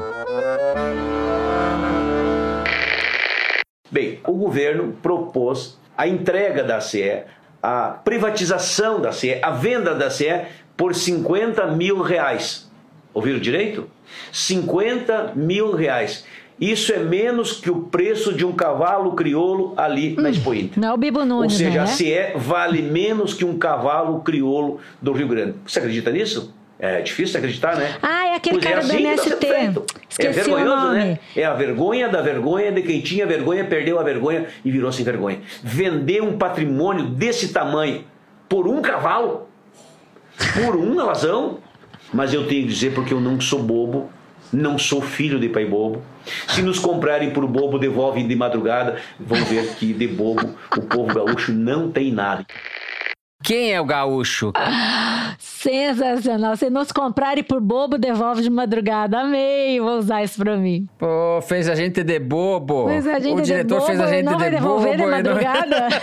Bem, o governo propôs a entrega da CE, a privatização da CE, a venda da CE por 50 mil reais. Ouviram direito? 50 mil reais. Isso é menos que o preço de um cavalo crioulo ali hum, na Expo Inter. Não é o Bibo Nunes, Ou seja, né? a CE vale menos que um cavalo crioulo do Rio Grande. Você acredita nisso? É difícil acreditar, né? Ah, é aquele pois é cara é assim do MST. Tá Esqueci é vergonhoso, né? É a vergonha da vergonha de quem tinha vergonha, perdeu a vergonha e virou sem vergonha. Vender um patrimônio desse tamanho por um cavalo, por um alazão, mas eu tenho que dizer porque eu não sou bobo, não sou filho de pai bobo. Se nos comprarem por bobo, devolvem de madrugada, vão ver que de bobo o povo gaúcho não tem nada. Quem é o gaúcho? Sensacional. Se nos comprarem por bobo, devolve de madrugada. Amei, vou usar isso pra mim. Pô, fez a gente de bobo. Fez a gente o diretor de bobo, fez a gente não de vai devolver bobo. de madrugada?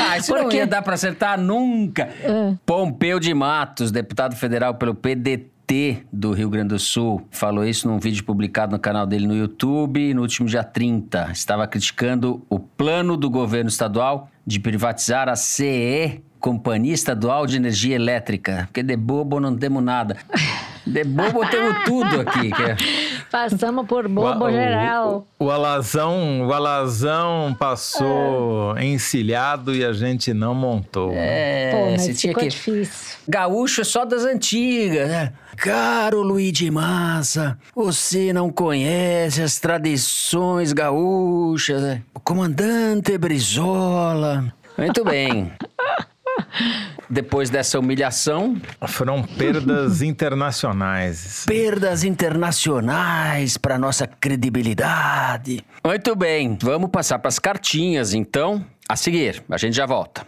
ah, isso não ia dar pra acertar nunca. É. Pompeu de Matos, deputado federal pelo PDT do Rio Grande do Sul falou isso num vídeo publicado no canal dele no YouTube no último dia 30. Estava criticando o plano do governo estadual de privatizar a CE, Companhia Estadual de Energia Elétrica. Porque de bobo não temos nada. De bobo temos tudo aqui. Que é... Passamos por bobo o, geral. O, o, alazão, o alazão passou é. encilhado e a gente não montou. É, Pô, mas ficou que... difícil. Gaúcho é só das antigas, né? Caro Luiz de Massa, você não conhece as tradições gaúchas. Né? O comandante Brizola. Muito bem. Depois dessa humilhação. Foram perdas internacionais. Perdas internacionais para nossa credibilidade. Muito bem, vamos passar para as cartinhas então. A seguir, a gente já volta.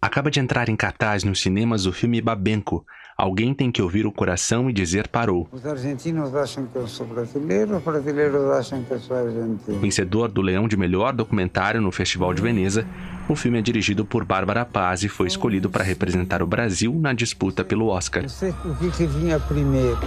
Acaba de entrar em cartaz nos cinemas o filme Babenco, Alguém tem que ouvir o coração e dizer parou. Os argentinos acham que eu sou brasileiro, os brasileiros acham que eu sou argentino. Vencedor do Leão de Melhor Documentário no Festival de Veneza, o filme é dirigido por Bárbara Paz e foi escolhido para representar o Brasil na disputa pelo Oscar. Não sei o que, que vinha primeiro.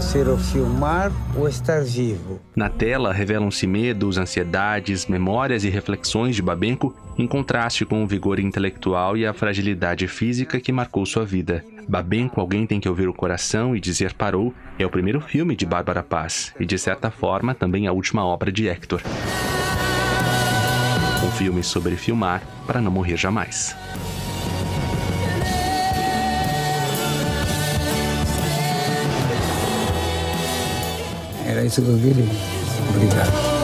Ser o filmar ou estar vivo. Na tela revelam-se medos, ansiedades, memórias e reflexões de Babenco, em contraste com o vigor intelectual e a fragilidade física que marcou sua vida. Babenco, Alguém Tem Que Ouvir o Coração e Dizer Parou é o primeiro filme de Bárbara Paz e, de certa forma, também a última obra de Hector. Um filme sobre filmar para não morrer jamais. Era isso que eu queria. Obrigado.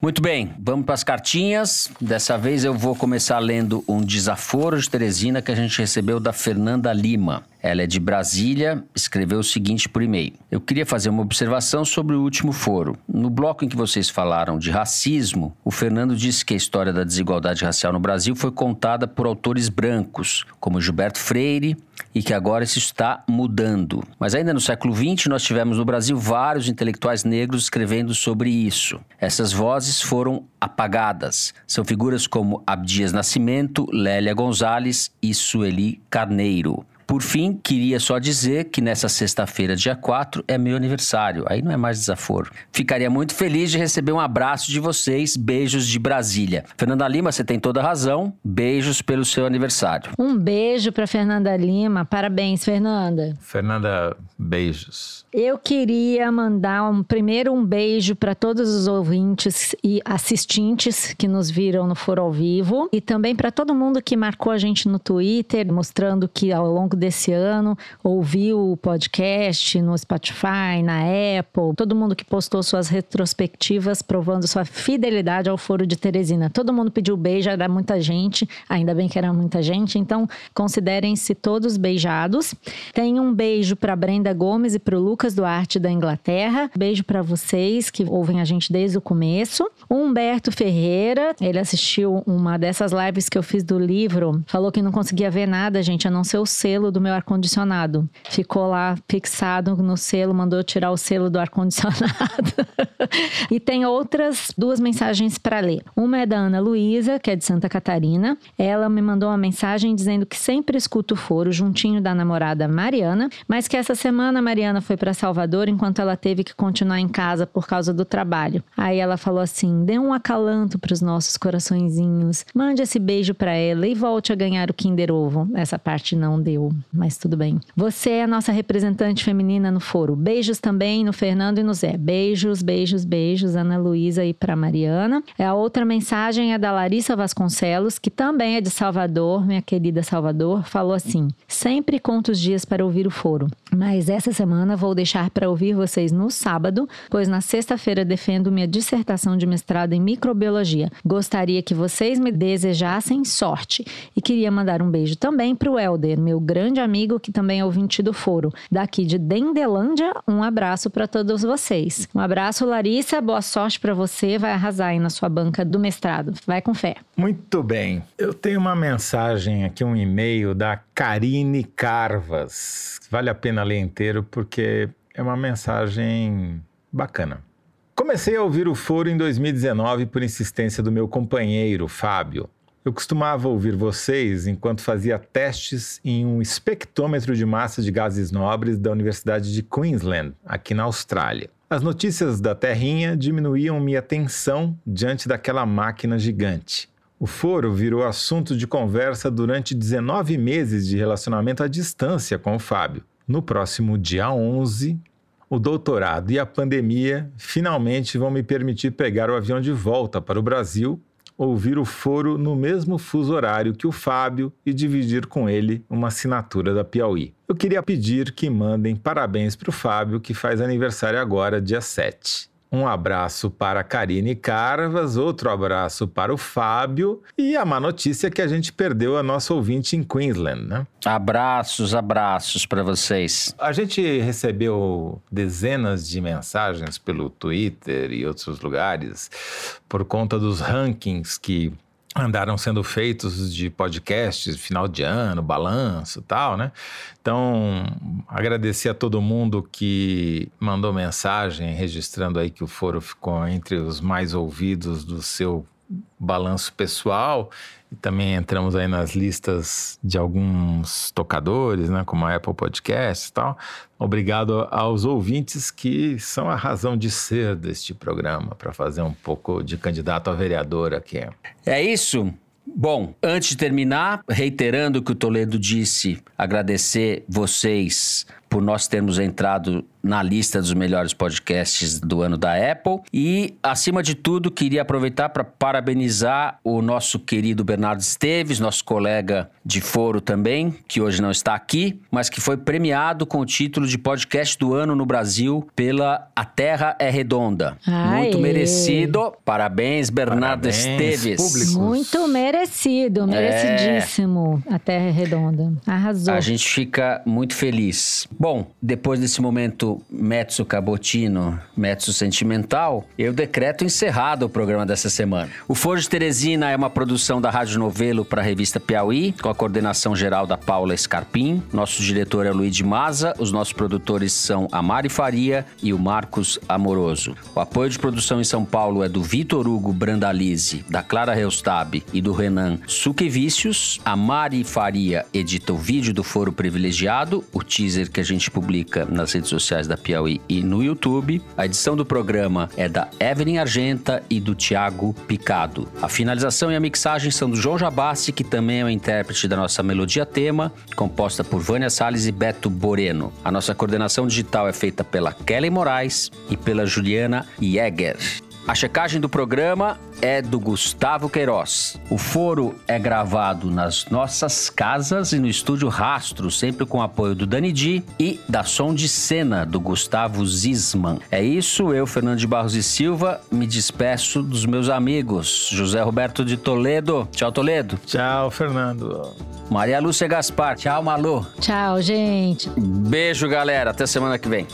Muito bem, vamos para as cartinhas. Dessa vez eu vou começar lendo um desaforo de Teresina que a gente recebeu da Fernanda Lima. Ela é de Brasília, escreveu o seguinte por e-mail. Eu queria fazer uma observação sobre o último foro. No bloco em que vocês falaram de racismo, o Fernando disse que a história da desigualdade racial no Brasil foi contada por autores brancos, como Gilberto Freire, e que agora isso está mudando. Mas ainda no século XX, nós tivemos no Brasil vários intelectuais negros escrevendo sobre isso. Essas vozes foram apagadas. São figuras como Abdias Nascimento, Lélia Gonzalez e Sueli Carneiro. Por fim, queria só dizer que nessa sexta-feira, dia 4, é meu aniversário. Aí não é mais desaforo. Ficaria muito feliz de receber um abraço de vocês. Beijos de Brasília. Fernanda Lima, você tem toda a razão. Beijos pelo seu aniversário. Um beijo para Fernanda Lima. Parabéns, Fernanda. Fernanda, beijos. Eu queria mandar um, primeiro um beijo para todos os ouvintes e assistentes que nos viram no Foro ao Vivo e também para todo mundo que marcou a gente no Twitter, mostrando que ao longo desse ano ouviu o podcast no Spotify, na Apple, todo mundo que postou suas retrospectivas provando sua fidelidade ao Foro de Teresina. Todo mundo pediu beijo, era muita gente, ainda bem que era muita gente, então considerem-se todos beijados. Tem um beijo para Brenda Gomes e para o Lucas Duarte da Inglaterra. Beijo para vocês que ouvem a gente desde o começo. Humberto Ferreira, ele assistiu uma dessas lives que eu fiz do livro, falou que não conseguia ver nada, gente, a não ser o selo do meu ar-condicionado. Ficou lá fixado no selo, mandou tirar o selo do ar-condicionado. e tem outras duas mensagens para ler. Uma é da Ana Luísa, que é de Santa Catarina. Ela me mandou uma mensagem dizendo que sempre escuta o foro juntinho da namorada Mariana, mas que essa semana a Mariana foi para Salvador enquanto ela teve que continuar em casa por causa do trabalho. Aí ela falou assim: dê um acalanto para os nossos coraçõezinhos, mande esse beijo para ela e volte a ganhar o Kinder Ovo. Essa parte não deu, mas tudo bem. Você é a nossa representante feminina no foro. Beijos também no Fernando e no Zé. Beijos, beijos, beijos, Ana Luísa e para Mariana. É a outra mensagem é da Larissa Vasconcelos, que também é de Salvador, minha querida Salvador, falou assim: "Sempre conto os dias para ouvir o foro, mas essa semana vou deixar para ouvir vocês no sábado, pois na sexta-feira defendo minha dissertação de mestrado em microbiologia. Gostaria que vocês me desejassem sorte e queria mandar um beijo também para o Helder, meu grande amigo que também é ouvinte do foro, daqui de Dendelândia. Um abraço para todos vocês. Um abraço, Larissa. Boa sorte para você. Vai arrasar aí na sua banca do mestrado. Vai com fé. Muito bem. Eu tenho uma mensagem aqui, um e-mail da Karine Carvas. Vale a pena ler inteiro porque é uma mensagem bacana. Comecei a ouvir o foro em 2019 por insistência do meu companheiro, Fábio. Eu costumava ouvir vocês enquanto fazia testes em um espectrômetro de massa de gases nobres da Universidade de Queensland, aqui na Austrália. As notícias da Terrinha diminuíam minha tensão diante daquela máquina gigante. O foro virou assunto de conversa durante 19 meses de relacionamento à distância com o Fábio. No próximo dia 11, o doutorado e a pandemia finalmente vão me permitir pegar o avião de volta para o Brasil ouvir o foro no mesmo fuso horário que o Fábio e dividir com ele uma assinatura da Piauí. Eu queria pedir que mandem parabéns para o Fábio, que faz aniversário agora, dia 7. Um abraço para a Karine Carvas, outro abraço para o Fábio e a má notícia é que a gente perdeu a nossa ouvinte em Queensland, né? Abraços, abraços para vocês. A gente recebeu dezenas de mensagens pelo Twitter e outros lugares por conta dos rankings que andaram sendo feitos de podcasts, final de ano, balanço tal, né? Então, agradecer a todo mundo que mandou mensagem registrando aí que o foro ficou entre os mais ouvidos do seu balanço pessoal também entramos aí nas listas de alguns tocadores, né, como a Apple Podcasts e tal. Obrigado aos ouvintes que são a razão de ser deste programa, para fazer um pouco de candidato a vereador aqui. É isso. Bom, antes de terminar, reiterando o que o Toledo disse, agradecer vocês por nós termos entrado na lista dos melhores podcasts do ano da Apple. E, acima de tudo, queria aproveitar para parabenizar o nosso querido Bernardo Esteves, nosso colega de foro também, que hoje não está aqui, mas que foi premiado com o título de podcast do ano no Brasil pela A Terra é Redonda. Aê. Muito merecido. Parabéns, Bernardo Parabéns, Esteves. públicos. Muito merecido, merecidíssimo. A Terra é redonda. Arrasou. A gente fica muito feliz. Bom, depois desse momento Metsu Cabotino, Metsu Sentimental, eu decreto encerrado o programa dessa semana. O Foro de Teresina é uma produção da Rádio Novelo para a revista Piauí, com a coordenação geral da Paula Scarpim. Nosso diretor é o Luiz de Maza, os nossos produtores são a Mari Faria e o Marcos Amoroso. O apoio de produção em São Paulo é do Vitor Hugo Brandalize, da Clara Reustab e do Renan Suquevicius. A Mari Faria edita o vídeo do Foro Privilegiado, o teaser que a gente publica nas redes sociais da Piauí e no YouTube. A edição do programa é da Evelyn Argenta e do Tiago Picado. A finalização e a mixagem são do João Jabassi, que também é o intérprete da nossa melodia tema, composta por Vânia Salles e Beto Boreno. A nossa coordenação digital é feita pela Kelly Moraes e pela Juliana Jäger. A checagem do programa é do Gustavo Queiroz. O foro é gravado nas nossas casas e no estúdio Rastro, sempre com o apoio do Dani Di e da Som de Cena, do Gustavo Zisman. É isso, eu, Fernando de Barros e Silva, me despeço dos meus amigos. José Roberto de Toledo. Tchau, Toledo. Tchau, Fernando. Maria Lúcia Gaspar. Tchau, Malu. Tchau, gente. Beijo, galera. Até semana que vem.